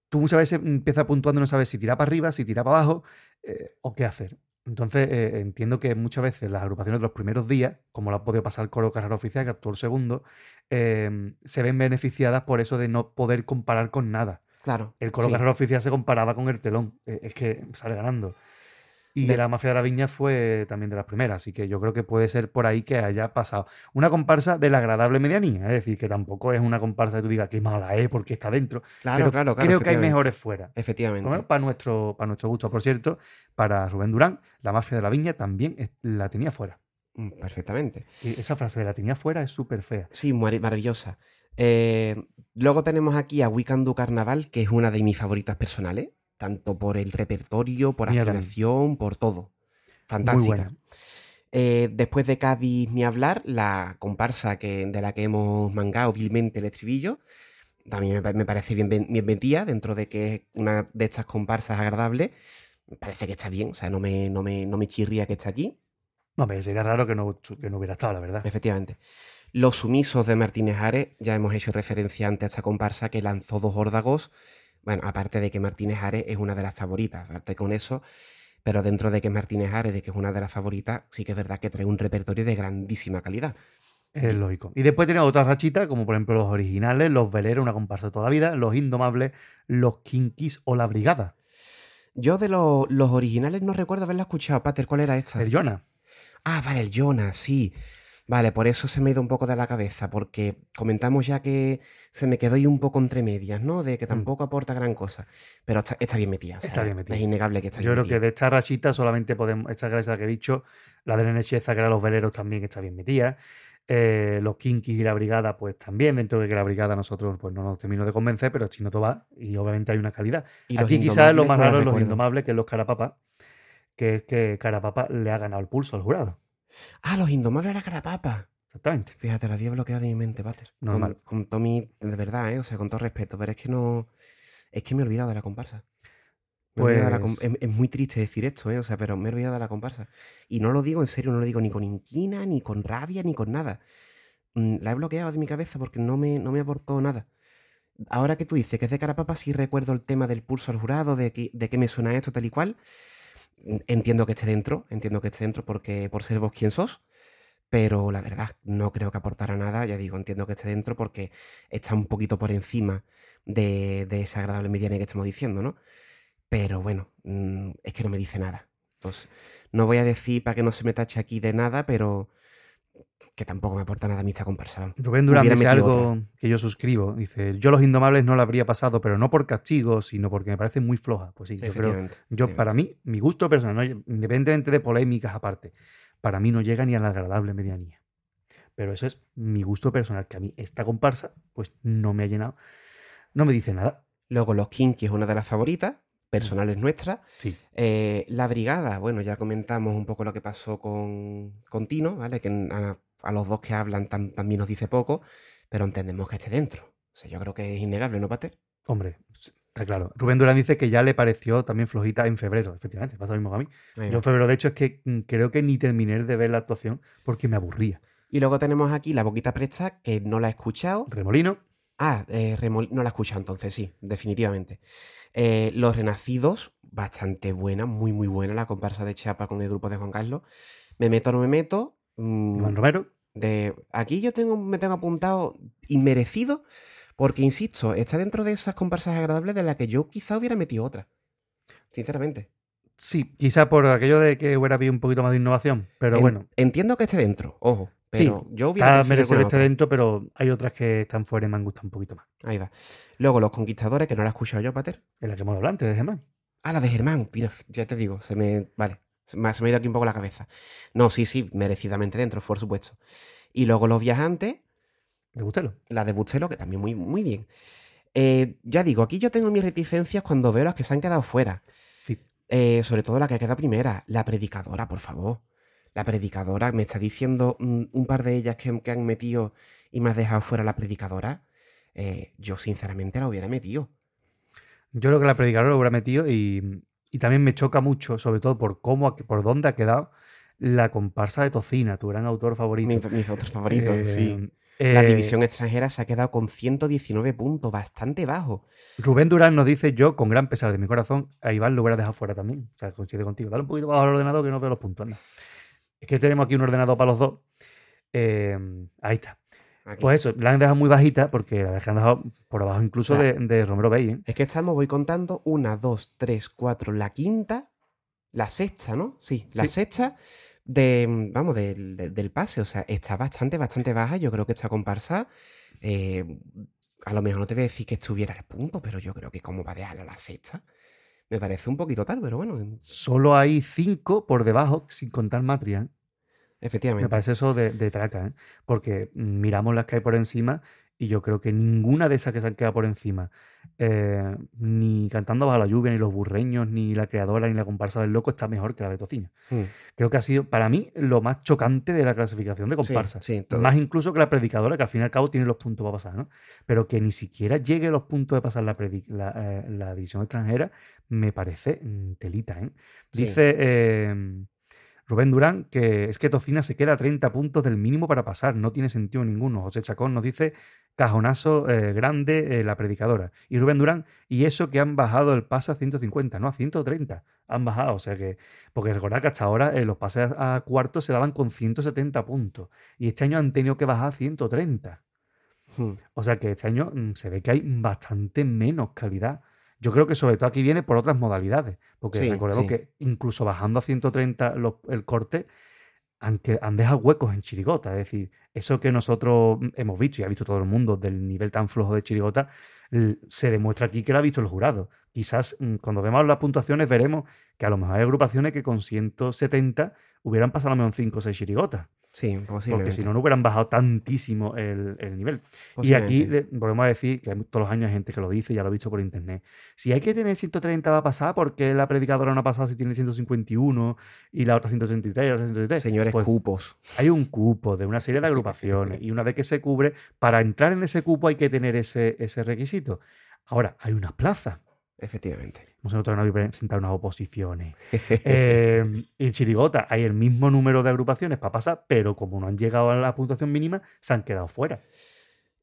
tú muchas veces empiezas puntuando y no sabes si tirar para arriba, si tirar para abajo eh, o qué hacer. Entonces eh, entiendo que muchas veces las agrupaciones de los primeros días, como lo ha podido pasar el coro carrera oficial, que actuó el segundo, eh, se ven beneficiadas por eso de no poder comparar con nada. Claro. El coro sí. carrera oficial se comparaba con el telón. eh, es que sale ganando. Y De- la mafia de la viña fue también de las primeras, así que yo creo que puede ser por ahí que haya pasado. Una comparsa de la agradable medianía, es decir, que tampoco es una comparsa que tú digas que mala es porque está dentro. Claro, pero claro, claro. creo que hay mejores fuera. Efectivamente. para nuestro, para nuestro gusto. Por cierto, para Rubén Durán, la mafia de la viña también la tenía fuera. Mm, Perfectamente. Y esa frase de la tenía fuera es súper fea. Sí, maravillosa. Eh, luego tenemos aquí a Weekend Carnaval, que es una de mis favoritas personales, tanto por el repertorio, por afinación, por todo. Fantástica. Eh, después de Cádiz ni hablar, la comparsa que, de la que hemos mangado vilmente el estribillo, también me, pa- me parece bien, bien, dentro de que es una de estas comparsas agradables. Me parece que está bien, o sea, no me, no me, no me chirría que esté aquí. No, pero sería raro que no, que no hubiera estado, la verdad. Efectivamente. Los sumisos de Martínez Ares, ya hemos hecho referencia antes a esta comparsa que lanzó dos órdagos. Bueno, aparte de que Martínez Ares es una de las favoritas, aparte con eso, pero dentro de que Martínez Ares, de que es una de las favoritas, sí que es verdad que trae un repertorio de grandísima calidad. Es lógico. Y después tenemos otras rachitas, como por ejemplo los originales, los veleros, una comparsa de toda la vida, los indomables, los kinkis o la brigada. Yo de lo- los originales no recuerdo haberla escuchado. Pater, ¿cuál era esta? El Jonah. Ah, vale, el Jonas, sí. Vale, por eso se me ha ido un poco de la cabeza, porque comentamos ya que se me quedó ahí un poco entre medias, ¿no? De que tampoco aporta gran cosa. Pero está, está bien metida. o sea, Mm. Está bien metida. Es innegable que está Yo bien creo que de esta rachita solamente podemos, esta gracia que he dicho, la de Nene Cheza, que era los veleros, también está bien metida. Eh, los kinkis y la brigada, pues también, dentro de que la brigada nosotros pues no nos termino de convencer, pero Chino va y obviamente hay una calidad. Y Aquí quizás lo más la raro es los indomables, que es los carapapa, que es que carapapa le ha ganado el pulso al jurado. Ah, los Indomables era Carapapa. Exactamente. Fíjate, la había bloqueado de mi mente, Pater. Con- Normal. Con, Tommy, de verdad, ¿eh? O sea, con todo respeto, pero es que no. Es que me he olvidado de la comparsa. De la Pues- es, es muy triste decir esto, ¿eh? O sea, pero me he olvidado de la comparsa. Y no lo digo en serio, no lo digo ni con inquina, ni con rabia, ni con nada. Mm, La he bloqueado de mi cabeza porque no me, no me aportó nada. Ahora que tú dices que es de Carapapa, sí recuerdo el tema del pulso al jurado, de que, de qué me suena esto, tal y cual. Entiendo que esté dentro, entiendo que esté dentro porque por ser vos quien sos. pero la verdad no creo que aportara nada. Ya digo, entiendo que esté dentro porque está un poquito por encima de, de esa agradable mediana que estamos diciendo, ¿no? Pero bueno, mm, es que no me dice nada. Pues no voy a decir para que no se me tache aquí de nada, pero que tampoco me aporta nada a mí esta comparsa. Rubén Durán dice algo que yo suscribo. Dice, yo los indomables no la habría pasado, pero no por castigo, sino porque me parece muy floja. Pues sí, yo creo, yo para mí, mi gusto personal, ¿no? independientemente de polémicas aparte, para mí no llega ni a la agradable medianía. Pero eso es mi gusto personal, que a mí esta comparsa, pues no me ha llenado, no me dice nada. Luego Los Kinky es una de las favoritas, personales nuestras. Sí. Eh, la Brigada, bueno, ya comentamos un poco lo que pasó con, con Tino, ¿vale? Que a, a los dos que hablan tam- también nos dice poco, pero entendemos que esté dentro. O sea, yo creo que es innegable, ¿no, Pater? Hombre, está claro. Rubén Durán dice que ya le pareció también flojita en febrero. Efectivamente, pasa lo mismo que a mí. Ahí Yo en febrero, de hecho, es que mm, creo que ni terminé de ver la actuación porque me aburría. Y luego tenemos aquí La Boquita Presta, que no la he escuchado. Remolino, Ah, eh, Remol- no la he escuchado entonces, sí, definitivamente. Eh, Los Renacidos, bastante buena, muy, muy buena la comparsa de Chiapa con el grupo de Juan Carlos. Me meto o no me meto. mm, Iván Romero, de aquí yo tengo, me tengo apuntado inmerecido, porque insisto, está dentro de esas comparsas agradables de las que yo quizá hubiera metido otra. Sinceramente. Sí, quizá por aquello de que hubiera habido un poquito más de innovación, pero En- bueno, Entiendo que esté dentro, ojo. Sí, Pero yo hubiera está merecido que esté dentro, pero hay otras que están fuera y me han gustado un poquito más. Ahí va. Luego, Los Conquistadores, que no la he escuchado yo, Pater. Es la que hemos hablado antes de Germán. Ah, la de Germán. Mira, ya te digo, se me. Vale. Se me, ha- se me ha ido aquí un poco la cabeza. No, sí, sí, merecidamente dentro, por supuesto. Y luego Los Viajantes, ¿De Bustelo? la de Bustelo, que también muy, muy bien. Eh, ya digo, aquí yo tengo mis reticencias cuando veo las que se han quedado fuera. Sí. Eh, sobre todo la que queda primera, la predicadora, por favor. La predicadora, me está diciendo mm, un par de ellas que, que han metido y me has dejado fuera la predicadora. Eh, yo sinceramente la hubiera metido. Yo creo que la predicadora lo hubiera metido y, y también me choca mucho, sobre todo por cómo, por dónde ha quedado la comparsa de Tocina, tu gran autor favorito. Mis, mis otros favoritos, Eh, sí. La eh, división extranjera se ha quedado con 119 puntos, bastante bajo. Rubén Durán nos dice, yo con gran pesar de mi corazón, a Iván lo hubiera dejado fuera también. O sea, coincide contigo. Dale un poquito bajo al ordenador que no veo los puntos. Anda. Es que tenemos aquí un ordenador para los dos. Eh, ahí está. Aquí. Pues eso, la han dejado muy bajita porque la verdad es que han dejado por abajo incluso de, Claro. de Romero Bay. ¿eh? Es que estamos, voy contando, una, dos, tres, cuatro, la quinta, la sexta, ¿no? Sí, la Sí. sexta de, vamos, del, de- del pase. O sea, está bastante, bastante baja. Yo creo que esta comparsa, eh, a lo mejor no te voy a decir que estuviera al punto, pero yo creo que como va a dejarla a la sexta, me parece un poquito tal, pero bueno, en- Solo hay cinco por debajo, sin contar Matria. ¿eh? Me efectivamente. parece eso de, de traca, ¿eh? porque mm, miramos las que hay por encima y yo creo que ninguna de esas que se han quedado por encima, eh, ni Cantando bajo la lluvia, ni Los Burreños, ni La Creadora, ni La Comparsa del Loco está mejor que la de Tocina. Mm, Creo que ha sido para mí lo más chocante de la clasificación de comparsa. sí. Más incluso que la predicadora, que al fin y al cabo tiene los puntos para pasar, ¿no? Pero que ni siquiera llegue a los puntos de pasar la, eh, la división extranjera, me parece mm, telita, ¿eh? Dice eh, Rubén Durán que es que Tocina se queda a 30 puntos del mínimo para pasar, no tiene sentido ninguno. José Chacón nos dice cajonazo eh, grande eh, la predicadora. Y Rubén Durán, y eso que han bajado el pase a 150, no a 130. Han bajado, o sea que. Porque recordad que hasta ahora eh, los pases a cuartos se daban con 170 puntos. Y este año han tenido que bajar a 130. Mm, O sea que este año mm, se ve que hay bastante menos calidad. Yo creo que sobre todo aquí viene por otras modalidades. Porque Sí, recordemos sí. que incluso bajando a 130 los- el corte, han, que- han dejado huecos en Chirigota. Es decir, eso que nosotros hemos visto y ha visto todo el mundo del nivel tan flojo de Chirigota, se demuestra aquí que lo ha visto el jurado. Quizás mm, cuando vemos las puntuaciones veremos que a lo mejor hay agrupaciones que con 170 hubieran pasado a lo mejor 5 o 6 chirigotas. Sí, Porque si no, no hubieran bajado tantísimo el, el nivel. Y aquí volvemos a decir que hay todos los años hay gente que lo dice, ya lo he visto por internet. Si hay que tener 130 va a pasar, porque la predicadora no ha pasado si tiene 151 y la otra 133 y la otra 133? Señores Pues cupos. hay un cupo de una serie de agrupaciones y una vez que se cubre, para entrar en ese cupo hay que tener ese, ese requisito. Ahora, hay unas plazas. Efectivamente. No habéis presentado unas oposiciones. Eh, en Chirigota hay el mismo número de agrupaciones para pasar, pero como no han llegado a la puntuación mínima, se han quedado fuera.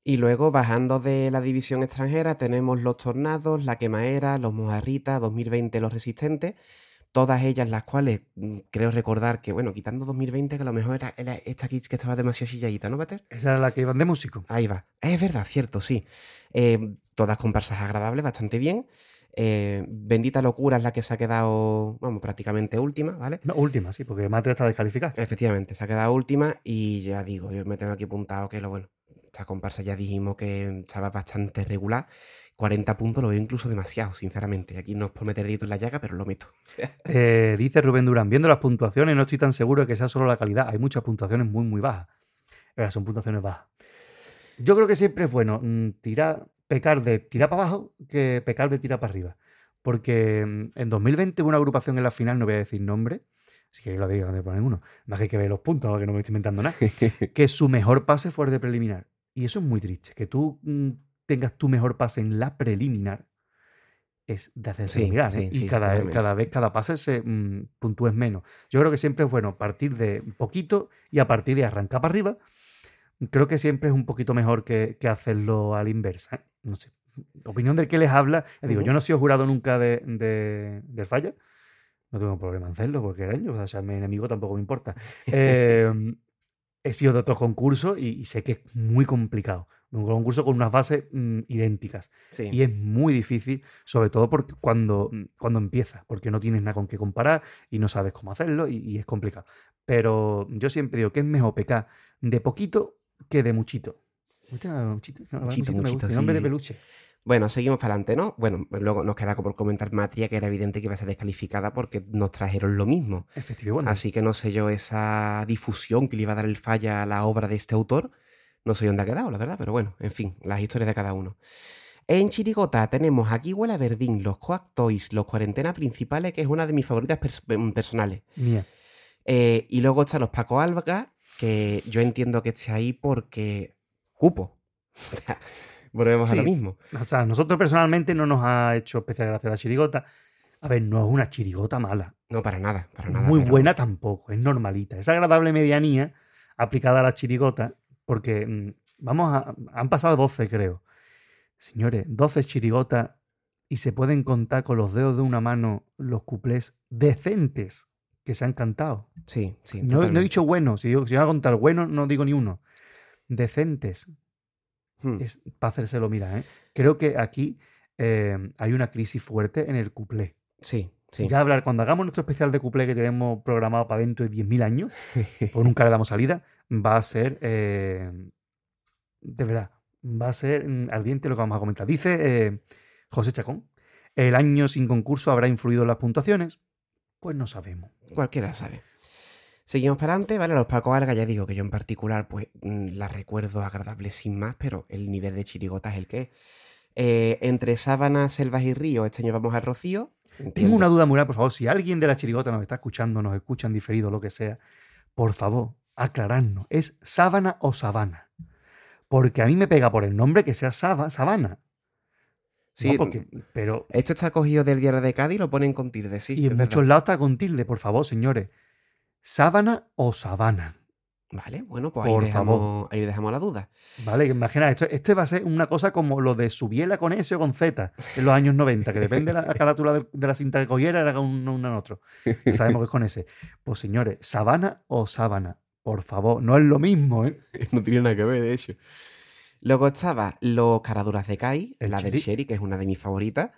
Y luego, bajando de la división extranjera, tenemos los Tornados, la Quemaera, los Mojarritas, 2020 los Resistentes. todas ellas las cuales mm, creo recordar que, bueno, quitando 2020, que a lo mejor era, era esta que estaba demasiado chilladita, ¿no, Peter? Esa era la que iban de músico. Ahí va. Es verdad, cierto, sí. Eh, todas comparsas agradables, bastante bien. Eh, Bendita Locura es la que se ha quedado, vamos, prácticamente última, ¿vale? No, última, sí, porque Matre está descalificada. Efectivamente, se ha quedado última y ya digo, yo me tengo aquí apuntado que lo bueno, esta comparsa ya dijimos que estaba bastante regular. 40 puntos lo veo incluso demasiado, sinceramente. Aquí no es por meter dedito en la llaga, pero lo meto. Eh, dice Rubén Durán, viendo las puntuaciones no estoy tan seguro de que sea solo la calidad. Hay muchas puntuaciones muy, muy bajas. Son puntuaciones bajas. Yo creo que siempre es bueno mm, tirar, pecar de tirar para abajo que pecar de tirar para arriba. Porque mm, en 2020 hubo una agrupación en la final, no voy a decir nombre, así que lo digo donde ponen uno. Más que hay que ver los puntos, no que no me estoy inventando nada. que su mejor pase fue el de preliminar. Y eso es muy triste. Que tú mm, tengas tu mejor pase en la preliminar es de hacerse Sí, mirar. sí, ¿eh? y sí, cada, totalmente. cada vez, cada pase se mm, puntúes menos. Yo creo que siempre es bueno partir de poquito y a partir de arrancar para arriba. Creo que siempre es un poquito mejor que, que hacerlo a la inversa. ¿eh? No sé. Opinión del que les habla. Digo, yo no he sido jurado nunca de, de- del falla. No tengo problema en hacerlo porque era yo. O sea, mi enemigo tampoco me importa. Eh, he sido de otros concursos y, y sé que es muy complicado. Un concurso con unas bases mm, idénticas. Sí. Y es muy difícil, sobre todo porque cuando, mm, cuando empiezas, porque no tienes nada con qué comparar y no sabes cómo hacerlo y, y es complicado. Pero yo siempre digo que es mejor pecar de poquito que de muchito. Muchito, no, me muchito, gusta, sí, nombre de peluche. Bueno, seguimos para adelante, ¿no? Bueno, luego nos queda por comentar Matria, que era evidente que iba a ser descalificada porque nos trajeron lo mismo. Efectivamente. Así que no sé yo esa difusión que le iba a dar el falla a la obra de este autor. No sé dónde ha quedado, la verdad, pero bueno, en fin, las historias de cada uno. En Chirigota tenemos aquí Huela Verdín, los Coac Toys, los Cuarentena Principales, que es una de mis favoritas pers- em, personales. Mía. Eh, y luego están los Paco Alga, que yo entiendo que esté ahí porque cupo. O sea, volvemos a lo mismo. O sea, a nosotros personalmente no nos ha hecho especial gracia la chirigota. A ver, no es una chirigota mala. No, para nada, para nada. Muy pero- buena tampoco, es normalita. Es agradable medianía aplicada a la chirigota, porque mm, vamos a. Han pasado 12, creo. Señores, 12 chirigotas y se pueden contar con los dedos de una mano los cuplés decentes que se han cantado. Sí, sí. No, no he dicho bueno, si, digo- si voy a contar bueno, no digo ni uno. Decentes, Hmm. es para hacérselo mirar. ¿eh? Creo que aquí eh, hay una crisis fuerte en el cuplé. Sí, sí. Ya hablar, cuando hagamos nuestro especial de cuplé que tenemos programado para dentro de 10.000 años, o nunca le damos salida, va a ser, eh, de verdad, va a ser mm, ardiente lo que vamos a comentar. Dice eh, José Chacón, ¿el año sin concurso habrá influido en las puntuaciones? Pues no sabemos. Cualquiera sabe. Seguimos para adelante, ¿vale? Los Paco Alga, ya digo que yo en particular, pues mm, la recuerdo agradable sin más, pero el nivel de chirigota es el que es. Eh, entre sábanas, selvas y ríos, este año vamos al Rocío. Tengo una duda grande, por favor, si alguien de la chirigota nos está escuchando, nos escuchan diferido, lo que sea, por favor, aclararnos, ¿es sábana o sabana? Porque a mí me pega por el nombre que sea saba- sabana. Sí, No, porque- pero Esto está cogido del diario de Cádiz y lo ponen con tilde, sí. y en verdad. muchos lados está con tilde, por favor, señores. ¿Sábana o sabana? Vale, bueno, pues ahí Por dejamos, favor. ahí dejamos la duda. ¿Vale? Imagina, esto, este va a ser una cosa como lo de Subiela con S o con Z en los años 90, que depende de la carátula de, de la cinta que cogiera, era un, un otro. Que sabemos que es con S. Pues señores, sabana o sábana, por favor, no es lo mismo, ¿eh? no tiene nada que ver, de hecho. Luego estaba Los Caraduras de Kai, la del Sherry. Que es una de mis favoritas.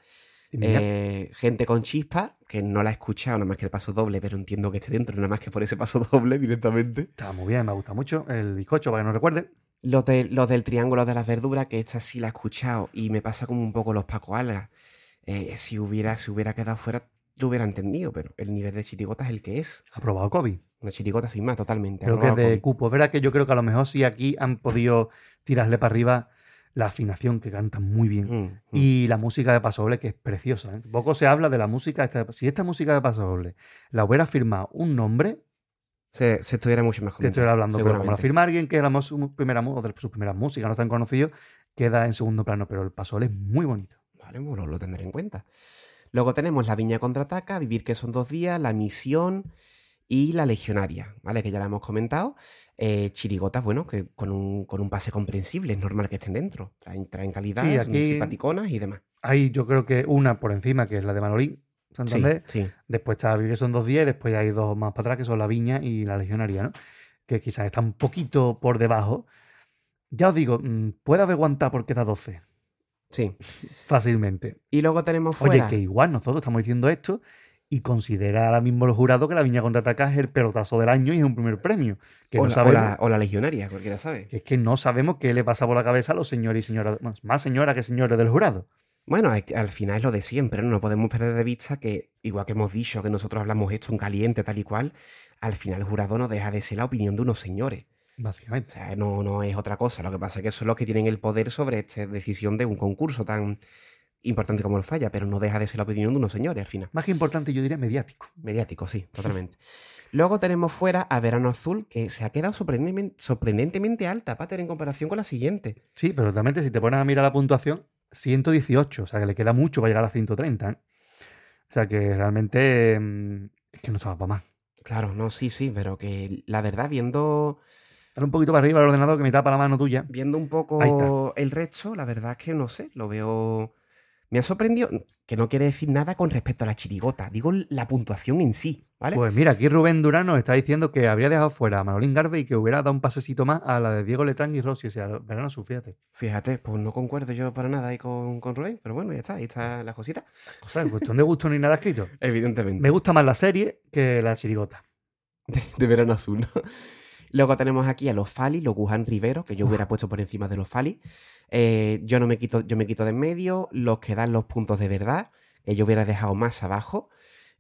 Eh, gente con chispa, que no la he escuchado nada más que el paso doble, pero entiendo que esté dentro, nada más que por ese paso doble directamente. está muy bien, me gusta mucho. El bizcocho, para que no recuerde. Los, de, los del Triángulo de las Verduras, que esta sí la he escuchado y me pasa como un poco los Paco Algas. Eh, si, hubiera, si hubiera quedado fuera, lo hubiera entendido, pero el nivel de chirigota es el que es. Aprobado COVID. Una chirigota sin más, totalmente. Creo que es de COVID. cupo. Es verdad que yo creo que a lo mejor sí aquí han podido tirarle para arriba la afinación, que cantan muy bien. Mm, mm. Y la música de Paso Doble, que es preciosa. ¿eh? Poco se habla de la música. esta- si esta música de Paso Doble la hubiera firmado un nombre, se, se estuviera mucho mejor. te estoy hablando, pero como la firma alguien que mu- su primera, o de sus primeras músicas, no tan conocido, queda en segundo plano. Pero el Paso Doble es muy bonito. Vale, lo, lo tendré en cuenta. Luego tenemos La Viña Contraataca, Vivir que son dos días, La Misión y La Legionaria, ¿vale? Que ya la hemos comentado. Eh, chirigotas, bueno, que con un, con un pase comprensible, es normal que estén dentro. Traen, traen calidad, Sí, aquí- simpaticonas y demás. Hay yo creo que una por encima, que es la de Manolín, Santander. Sí, sí. Después está Vive son dos días y después hay dos más para atrás que son la Viña y la Legionaria, ¿no? Que quizás está un poquito por debajo. Ya os digo, mm, puede haber aguantado porque da 12 sí. fácilmente. Y luego tenemos Oye, fuera. que igual nosotros estamos diciendo esto y considera ahora mismo el jurado que la Viña Contraataca es el pelotazo del año y es un primer premio. Que o, no la, o la- o la legionaria, cualquiera sabe. Que es que no sabemos qué le pasa por la cabeza a los señores y señoras, más señoras que señores del jurado. Bueno, al final es lo de siempre, ¿no? No podemos perder de vista que, igual que hemos dicho que nosotros hablamos esto en caliente, tal y cual, al final el jurado no deja de ser la opinión de unos señores. O Básicamente. sea, no, no es otra cosa. Lo que pasa es que son los que tienen el poder sobre esta decisión de un concurso tan importante como el falla, pero no deja de ser la opinión de unos señores al final. Más que importante, yo diría mediático. Mediático, sí, totalmente. Luego tenemos fuera a Verano Azul, que se ha quedado sorprendentemente, sorprendentemente alta, Pater, en comparación con la siguiente. Sí, pero realmente si te pones a mirar la puntuación, 118, o sea que le queda mucho para llegar a 130. ¿eh? O sea que realmente mm, es que no estaba para más. Claro, no, sí, sí, pero que la verdad, viendo, Dale un poquito para arriba al ordenador que me tapa la mano tuya. viendo un poco el resto, la verdad es que no sé, lo veo. Me ha sorprendido, que no quiere decir nada con respecto a la chirigota, digo la puntuación en sí, ¿vale? Pues mira, aquí Rubén Durán nos está diciendo que habría dejado fuera a Manolín Garvey y que hubiera dado un pasecito más a la de Diego Letrán y Rossi, o sea, verano su, fíjate. Fíjate, pues no concuerdo yo para nada ahí con, con Rubén, pero bueno, ya está, ahí está la cosita. O sea, en cuestión de gusto ni nada escrito. Evidentemente. Me gusta más la serie que la chirigota. de, de verano azul, ¿no? Luego tenemos aquí a los Fali, los Wuhan Rivero, que yo hubiera puesto por encima de los Fali. Eh, yo no me quito, yo me quito de en medio, los que dan los puntos de verdad, que yo hubiera dejado más abajo.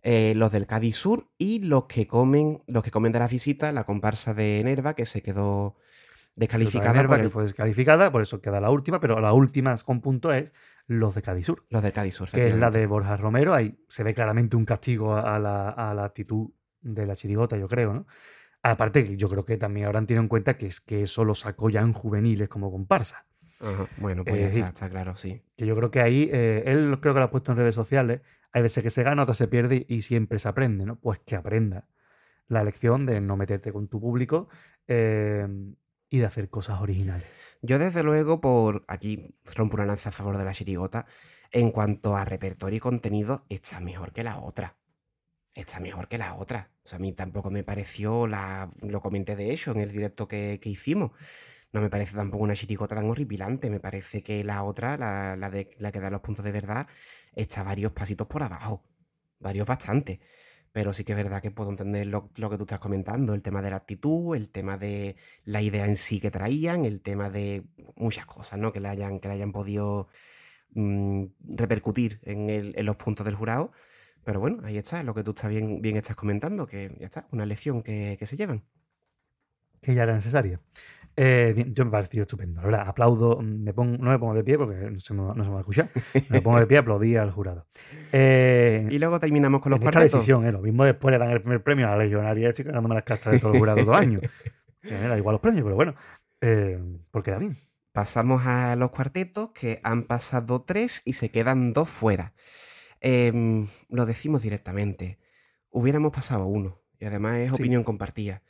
eh, los del Cádiz Sur y los que comen, los que comen de la visita, la comparsa de Nerva, que se quedó descalificada Nerva, por que fue descalificada, por eso queda la última, pero la última con punto es los de Cádiz Sur, los del Cádiz Sur. que es la de Borja Romero. Ahí se ve claramente un castigo a la, a la actitud de la chirigota, yo creo, ¿no? Aparte, que yo creo que también habrán tenido en cuenta que es que eso lo sacó ya en juveniles como comparsa. Ajá, Bueno, pues ya Eh, está, está claro, sí. Que yo creo que ahí, eh, él creo que lo ha puesto en redes sociales, hay veces que se gana, otras se pierde y siempre se aprende, ¿no? Pues que aprenda la lección de no meterte con tu público eh, y de hacer cosas originales. Yo desde luego, por aquí rompo una lanza a favor de la chirigota, en cuanto a repertorio y contenido, está mejor que la otra. Está mejor que la otra. O sea, a mí tampoco me pareció, la, lo comenté de hecho en el directo que, que hicimos, no me parece tampoco una chirigota tan horripilante, me parece que la otra, la, la de, la que da los puntos de verdad, está varios pasitos por abajo, varios bastante. Pero sí que es verdad que puedo entender lo, lo que tú estás comentando, el tema de la actitud, el tema de la idea en sí que traían, el tema de muchas cosas, ¿no? Que le hayan, que le hayan podido mm, repercutir en, el- en los puntos del jurado. Pero bueno, ahí está, lo que tú estás bien, bien estás comentando, que ya está, una lección que, que se llevan. que ya era necesaria. Eh, bien, yo me ha parecido estupendo, la verdad. Aplaudo, me pongo, no me pongo de pie porque no se me, no se me va a escuchar. Me pongo de pie, aplaudí al jurado. Eh, Y luego terminamos con los en esta decisión, eh, lo mismo después le dan el primer premio a la legionaria, estoy cagándome las castas de todo el jurado todo el año. Me da igual los premios, pero bueno, eh, porque da bien. Pasamos a los cuartetos, que han pasado tres y se quedan dos fuera. Em, lo decimos directamente. Hubiéramos pasado uno. Y además es Sí. opinión compartida.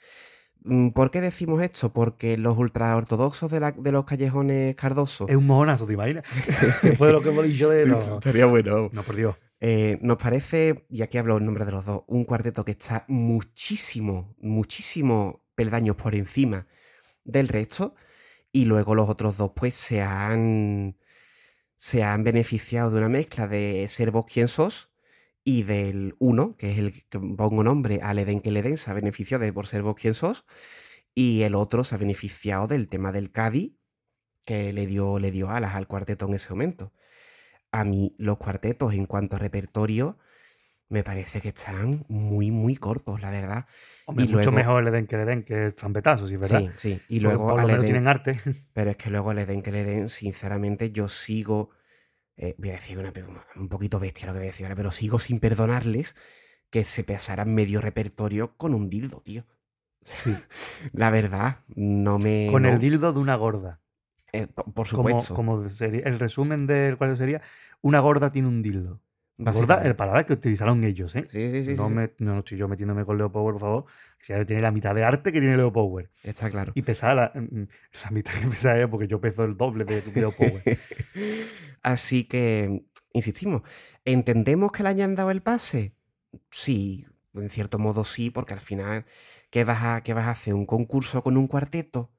Mm, ¿Por qué decimos esto? Porque los ultraortodoxos de, la- de los callejones Cardoso. Es un mojonazo, ¿te imaginas? Después de lo que hemos dicho de... No, Estaría bueno. no, por Dios. Eh, nos parece, y aquí hablo en nombre de los dos, un cuarteto que está muchísimo, muchísimo peldaños por encima del resto. Y luego los otros dos, pues, se han, se han beneficiado de una mezcla de ser vos quien sos y del uno, que es el que pongo nombre al Eden que el Eden, se ha beneficiado de por ser vos quien sos. Y el otro se ha beneficiado del tema del Cádiz, que le dio, le dio alas al cuarteto en ese momento. A mí los cuartetos en cuanto a repertorio me parece que están muy, muy cortos, la verdad. Hombre, Y mucho luego- mejor le den que le den que Zambetazo, sí, ¿verdad? Sí, sí. Y Porque luego por lo menos tienen arte. pero es que luego al Eden que le den, sinceramente, yo sigo, eh, voy a decir una, un poquito bestia lo que voy a decir ahora, pero sigo sin perdonarles que se pesaran medio repertorio con un dildo, tío. Sí. La verdad, no me... Con no, el dildo de una gorda. eh, po- por Como, supuesto. como sería, el resumen del cual sería, una gorda tiene un dildo. Gorda, el palabra que utilizaron ellos, ¿eh? Sí, sí, sí, no, sí, sí. me- no estoy yo metiéndome con Leo Power, por favor. Si ya tiene la mitad de arte que tiene Leo Power. Está claro. Y pesaba la, mm, la mitad que pesaba ella porque yo peso el doble de Leo Power. Así que insistimos, ¿entendemos que le hayan dado el pase? Sí, en cierto modo sí, porque al final, ¿qué vas a, qué vas a hacer? ¿Un concurso con un cuarteto?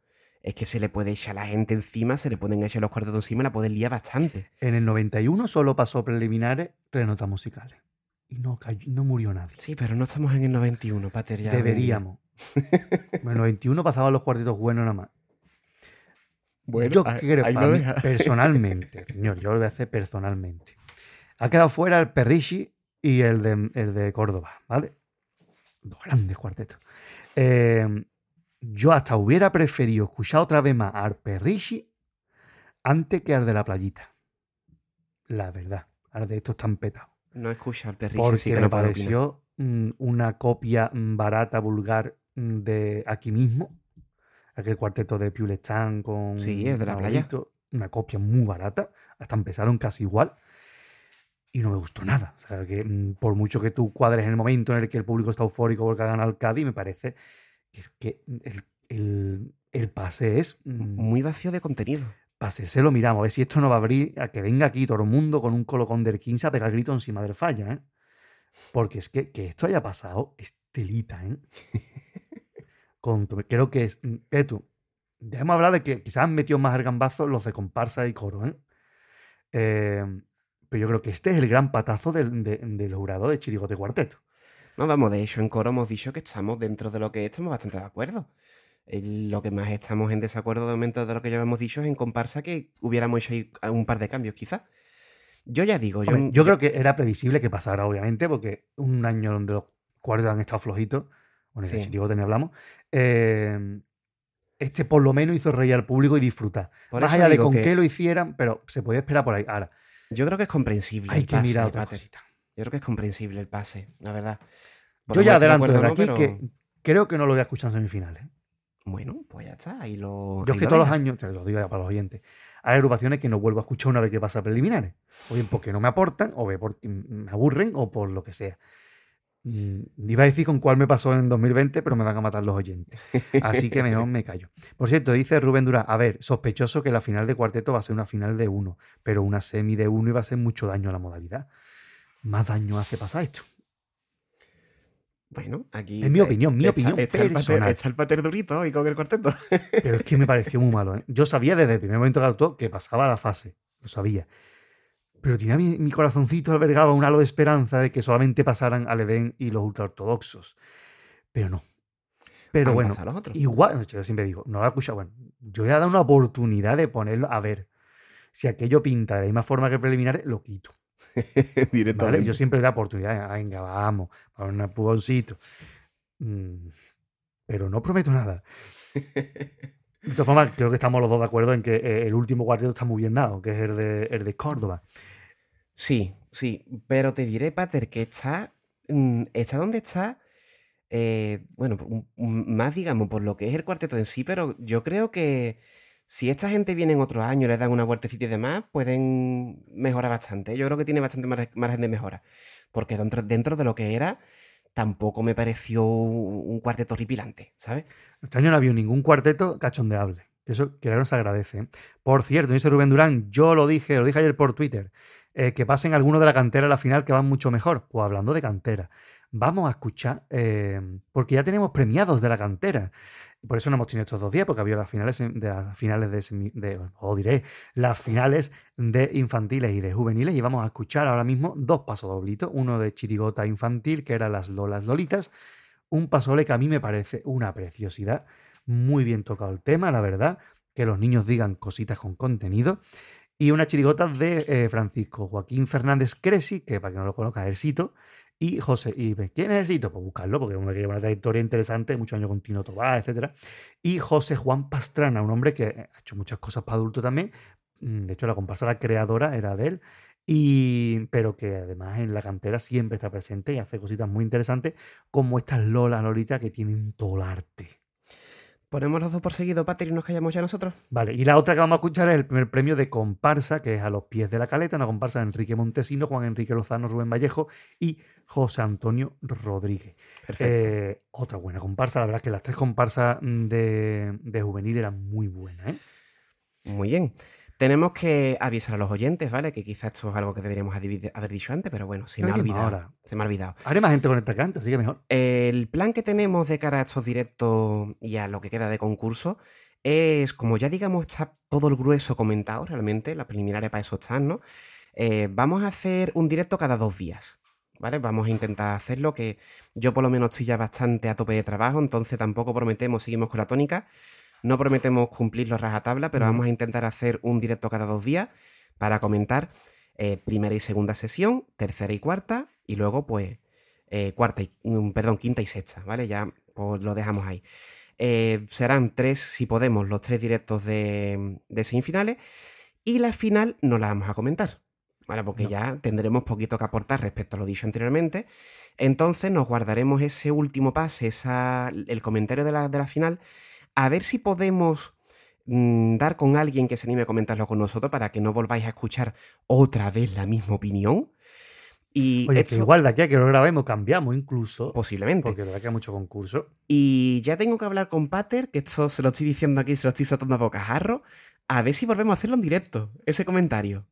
Es que se le puede echar la gente encima, se le pueden echar los cuartetos encima y la pueden liar bastante. En el 91 solo pasó preliminares tres notas musicales. Y no, cayó- no murió nadie. Sí, pero no estamos en el 91, Pater. ya Deberíamos. en el 91 pasaban los cuartetos buenos nada más. Bueno, yo ahí- creo, ahí para lo mí, deja. personalmente, señor, yo lo voy a hacer personalmente. Ha quedado fuera el Perrichi y el de, el de Córdoba, ¿vale? Dos grandes cuartetos. Eh, yo hasta hubiera preferido escuchar otra vez más al Perrichi antes que al de la playita. La verdad. Al de estos tan petados. No escucha al perrillo, Porque sí que me no puedo opinar. pareció mm, una copia mm, barata, vulgar mm, de aquí mismo. Aquel cuarteto de Piulestán con. Sí, el de la playa. Una copia muy barata. Hasta empezaron casi igual. Y no me gustó nada. O sea, que por mucho que tú cuadres en el momento en el que el público está eufórico porque ha ganado el Cádiz, me parece es que el, el- el pase es. mm, Muy vacío de contenido. Pase, se lo miramos, a ver si esto no va a abrir a que venga aquí todo el mundo con un colocón del 15 a pegar grito encima del falla, ¿eh? Porque es que, que esto haya pasado es telita, ¿eh? Con creo que es. que tú, ya hemos hablado de que quizás han metido más el gambazo los de comparsa y coro, ¿eh? Eh, pero yo creo que este es el gran patazo del, de- del jurado de Chirigote Cuarteto. No, vamos, de hecho, en coro hemos dicho que estamos dentro de lo que estamos bastante de acuerdo. El- lo que más estamos en desacuerdo de momento de lo que ya hemos dicho es en comparsa que hubiéramos hecho ahí un par de cambios, quizás. Yo ya digo, yo, Hombre, yo creo que era previsible que pasara, obviamente, porque un año donde los cuartos han estado flojitos, bueno, Sí. Chirigote ni hablamos, eh, este por lo menos hizo reír al público y disfrutar. por Más allá de digo con que qué lo hicieran, pero se podía esperar por ahí. Ahora, yo creo que es comprensible. hay que mirar otra cosita. Yo creo que es comprensible el pase, la verdad. Yo ya adelanto desde acuerdo o aquí no, pero- que creo que no lo voy a escuchar en semifinales. Bueno, pues ya está. Ahí lo. Yo es que todos los años, te lo digo ya para los oyentes, hay agrupaciones que no vuelvo a escuchar una vez que pasa preliminares. O bien porque no me aportan, o bien porque me aburren, o por lo que sea. Mm, Iba a decir con cuál me pasó en 2020, pero me van a matar los oyentes. Así que mejor me callo. Por cierto, dice Rubén Durán, a ver, sospechoso que la final de cuarteto va a ser una final de uno, pero una semi de uno iba a hacer mucho daño a la modalidad. Más daño hace pasar esto. Bueno, aquí. Es mi opinión, mi opinión está el pater- personal. Está el pater durito hoy con el cuarteto. Pero es que me pareció muy malo. ¿eh? Yo sabía desde el primer momento que actuó que pasaba la fase. Lo sabía. Pero tenía mi, mi corazoncito albergaba un halo de esperanza de que solamente pasaran al Edén y los ultraortodoxos. Pero no. Pero Han bueno, pasado los otros. igual, yo siempre digo, no lo he escuchado. Bueno, yo le he dado una oportunidad de ponerlo a ver. Si aquello pinta de la misma forma que preliminares, lo quito. Directamente. ¿vale? Yo siempre le da oportunidad. "Ah, Venga, vamos, para un empujoncito. Mm, pero no prometo nada. De todas formas, creo que estamos los dos de acuerdo en que eh, el último cuarteto está muy bien dado, que es el de, el de Córdoba. Sí, sí, pero te diré, Pater, que está, mm, está donde está, eh, bueno, más digamos por lo que es el cuarteto en sí, pero yo creo que si esta gente viene en otros años, les dan una vueltecita y demás, pueden mejorar bastante. Yo creo que tiene bastante mar- margen de mejora, porque dentro, de lo que era, tampoco me pareció un cuarteto horripilante, ¿sabes? Este año no ha habido ningún cuarteto cachondeable. Eso que no se agradece. ¿eh? Por cierto, dice Rubén Durán, yo lo dije, lo dije ayer por Twitter, eh, que pasen algunos de la cantera a la final que van mucho mejor. Pues hablando de cantera, vamos a escuchar, eh, porque ya tenemos premiados de la cantera. Por eso no hemos tenido estos dos días, porque había las finales de las finales de, o diré, las finales de infantiles y de juveniles. Y vamos a escuchar ahora mismo dos pasodoblitos. Uno de chirigota infantil, que era las Lolas Lolitas. Un pasodoble que a mí me parece una preciosidad. Muy bien tocado el tema, la verdad. Que los niños digan cositas con contenido. Y una chirigota de eh, Francisco Joaquín Fernández Cresi, que para que no lo conozca, es. Y José, y ¿quién es el Sito? Pues buscarlo, porque es una trayectoria interesante, muchos años con Tino Tobá, etc. Y José Juan Pastrana, un hombre que ha hecho muchas cosas para adultos también. Mm, De hecho, la comparsa la creadora era de él. Y, pero que además en la cantera siempre está presente y hace cositas muy interesantes, como estas Lola Lolita que tienen todo el arte. Ponemos los dos por seguido, Pater, y nos callamos ya nosotros. Vale, y la otra que vamos a escuchar es el primer premio de comparsa, que es a los pies de la caleta, una comparsa de Enrique Montesino, Juan Enrique Lozano, Rubén Vallejo y José Antonio Rodríguez. Perfecto. Eh, otra buena comparsa, la verdad es que las tres comparsas de, de juvenil eran muy buenas. ¿eh? Muy bien. Tenemos que avisar a los oyentes, ¿vale? Que quizás esto es algo que deberíamos haber dicho antes, pero bueno, se me ha olvidado. ahora. Se me ha olvidado. Haré más gente conectada que antes, así que mejor. El plan que tenemos de cara a estos directos y a lo que queda de concurso es, como ya digamos, está todo el grueso comentado realmente, las preliminares para eso están, ¿no? Eh, vamos a hacer un directo cada dos días, ¿vale? Vamos a intentar hacerlo, que yo por lo menos estoy ya bastante a tope de trabajo, entonces tampoco prometemos, seguimos con la tónica, no prometemos cumplirlo rajatabla, pero Ujú. vamos a intentar hacer un directo cada dos días para comentar eh, primera y segunda sesión, tercera y cuarta, y luego pues eh, cuarta y, mm, perdón, quinta y sexta, ¿vale? Ya pues, lo dejamos ahí. Eh, serán tres, si podemos, los tres directos de, de semifinales. Y la final no la vamos a comentar, ¿vale? Porque No. ya tendremos poquito que aportar respecto a lo dicho anteriormente. Entonces nos guardaremos ese último pase, esa, el comentario de la, de la final, a ver si podemos mm, dar con alguien que se anime a comentarlo con nosotros para que no volváis a escuchar otra vez la misma opinión. Y Oye, que esto- igual de aquí a que lo grabemos cambiamos incluso. posiblemente. Porque de verdad que hay mucho concurso. Y ya tengo que hablar con Pater, que esto se lo estoy diciendo aquí, se lo estoy soltando a bocajarro, a ver si volvemos a hacerlo en directo, ese comentario.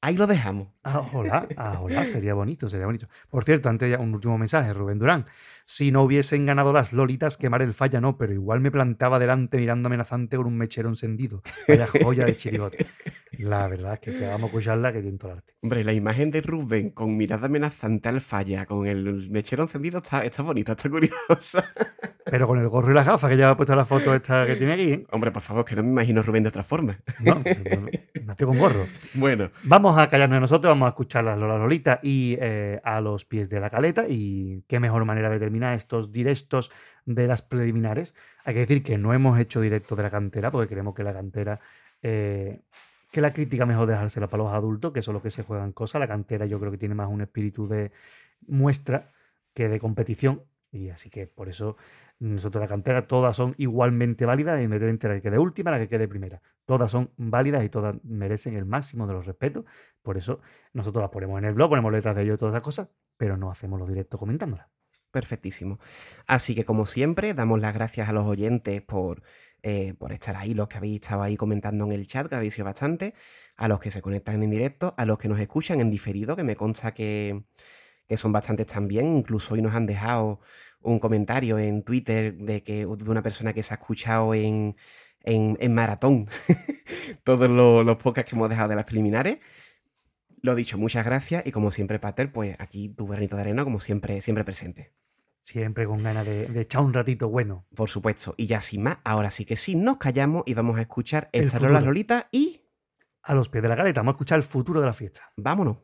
Ahí lo dejamos. Ah, hola, ah, hola, sería bonito, sería bonito. Por cierto, antes ya un último mensaje, Rubén Durán. Si no hubiesen ganado las lolitas, quemar el falla no, pero igual me plantaba delante mirando amenazante con un mechero encendido. Vaya joya de chiribote. La verdad es que si vamos a escucharla, que tiene todo el arte. Hombre, la imagen de Rubén con mirada amenazante al falla, con el mechero encendido, está, está bonita, está curiosa. Pero con el gorro y las gafas que ya ha puesto la foto esta que tiene aquí, ¿eh? Hombre, por favor, que no me imagino Rubén de otra forma. ¿no? Nació con gorro. Bueno, Vamos a callarnos nosotros, vamos a escuchar las Lola Lolita y eh, a los pies de la caleta. Y qué mejor manera de terminar estos directos de las preliminares. Hay que decir que no hemos hecho directo de la cantera, porque creemos que la cantera, eh, que la crítica mejor dejársela para los adultos, que son los que se juegan cosas. La cantera yo creo que tiene más un espíritu de muestra que de competición. Y así que por eso nosotros la cantera todas son igualmente válidas, independientemente de la que quede última, la que quede primera. Todas son válidas y todas merecen el máximo de los respetos. Por eso nosotros las ponemos en el blog, ponemos letras de ello y todas esas cosas, pero no hacemos los directos comentándolas. perfectísimo. Así que, como siempre, damos las gracias a los oyentes por, eh, por estar ahí, los que habéis estado ahí comentando en el chat, que habéis sido bastante, a los que se conectan en directo, a los que nos escuchan en diferido, que me consta que, que son bastantes también. Incluso hoy nos han dejado un comentario en Twitter de, que, de una persona que se ha escuchado en, en, en maratón todos los, los podcasts que hemos dejado de las preliminares. Lo dicho, muchas gracias y como siempre, Pater, pues aquí tu granito de arena, como siempre, siempre presente. Siempre con ganas de, de echar un ratito bueno. Por supuesto. Y ya sin más, ahora sí que sí, nos callamos y vamos a escuchar El esta Lola futuro. Lolita y A los pies de la caleta, vamos a escuchar el futuro de la fiesta. vámonos.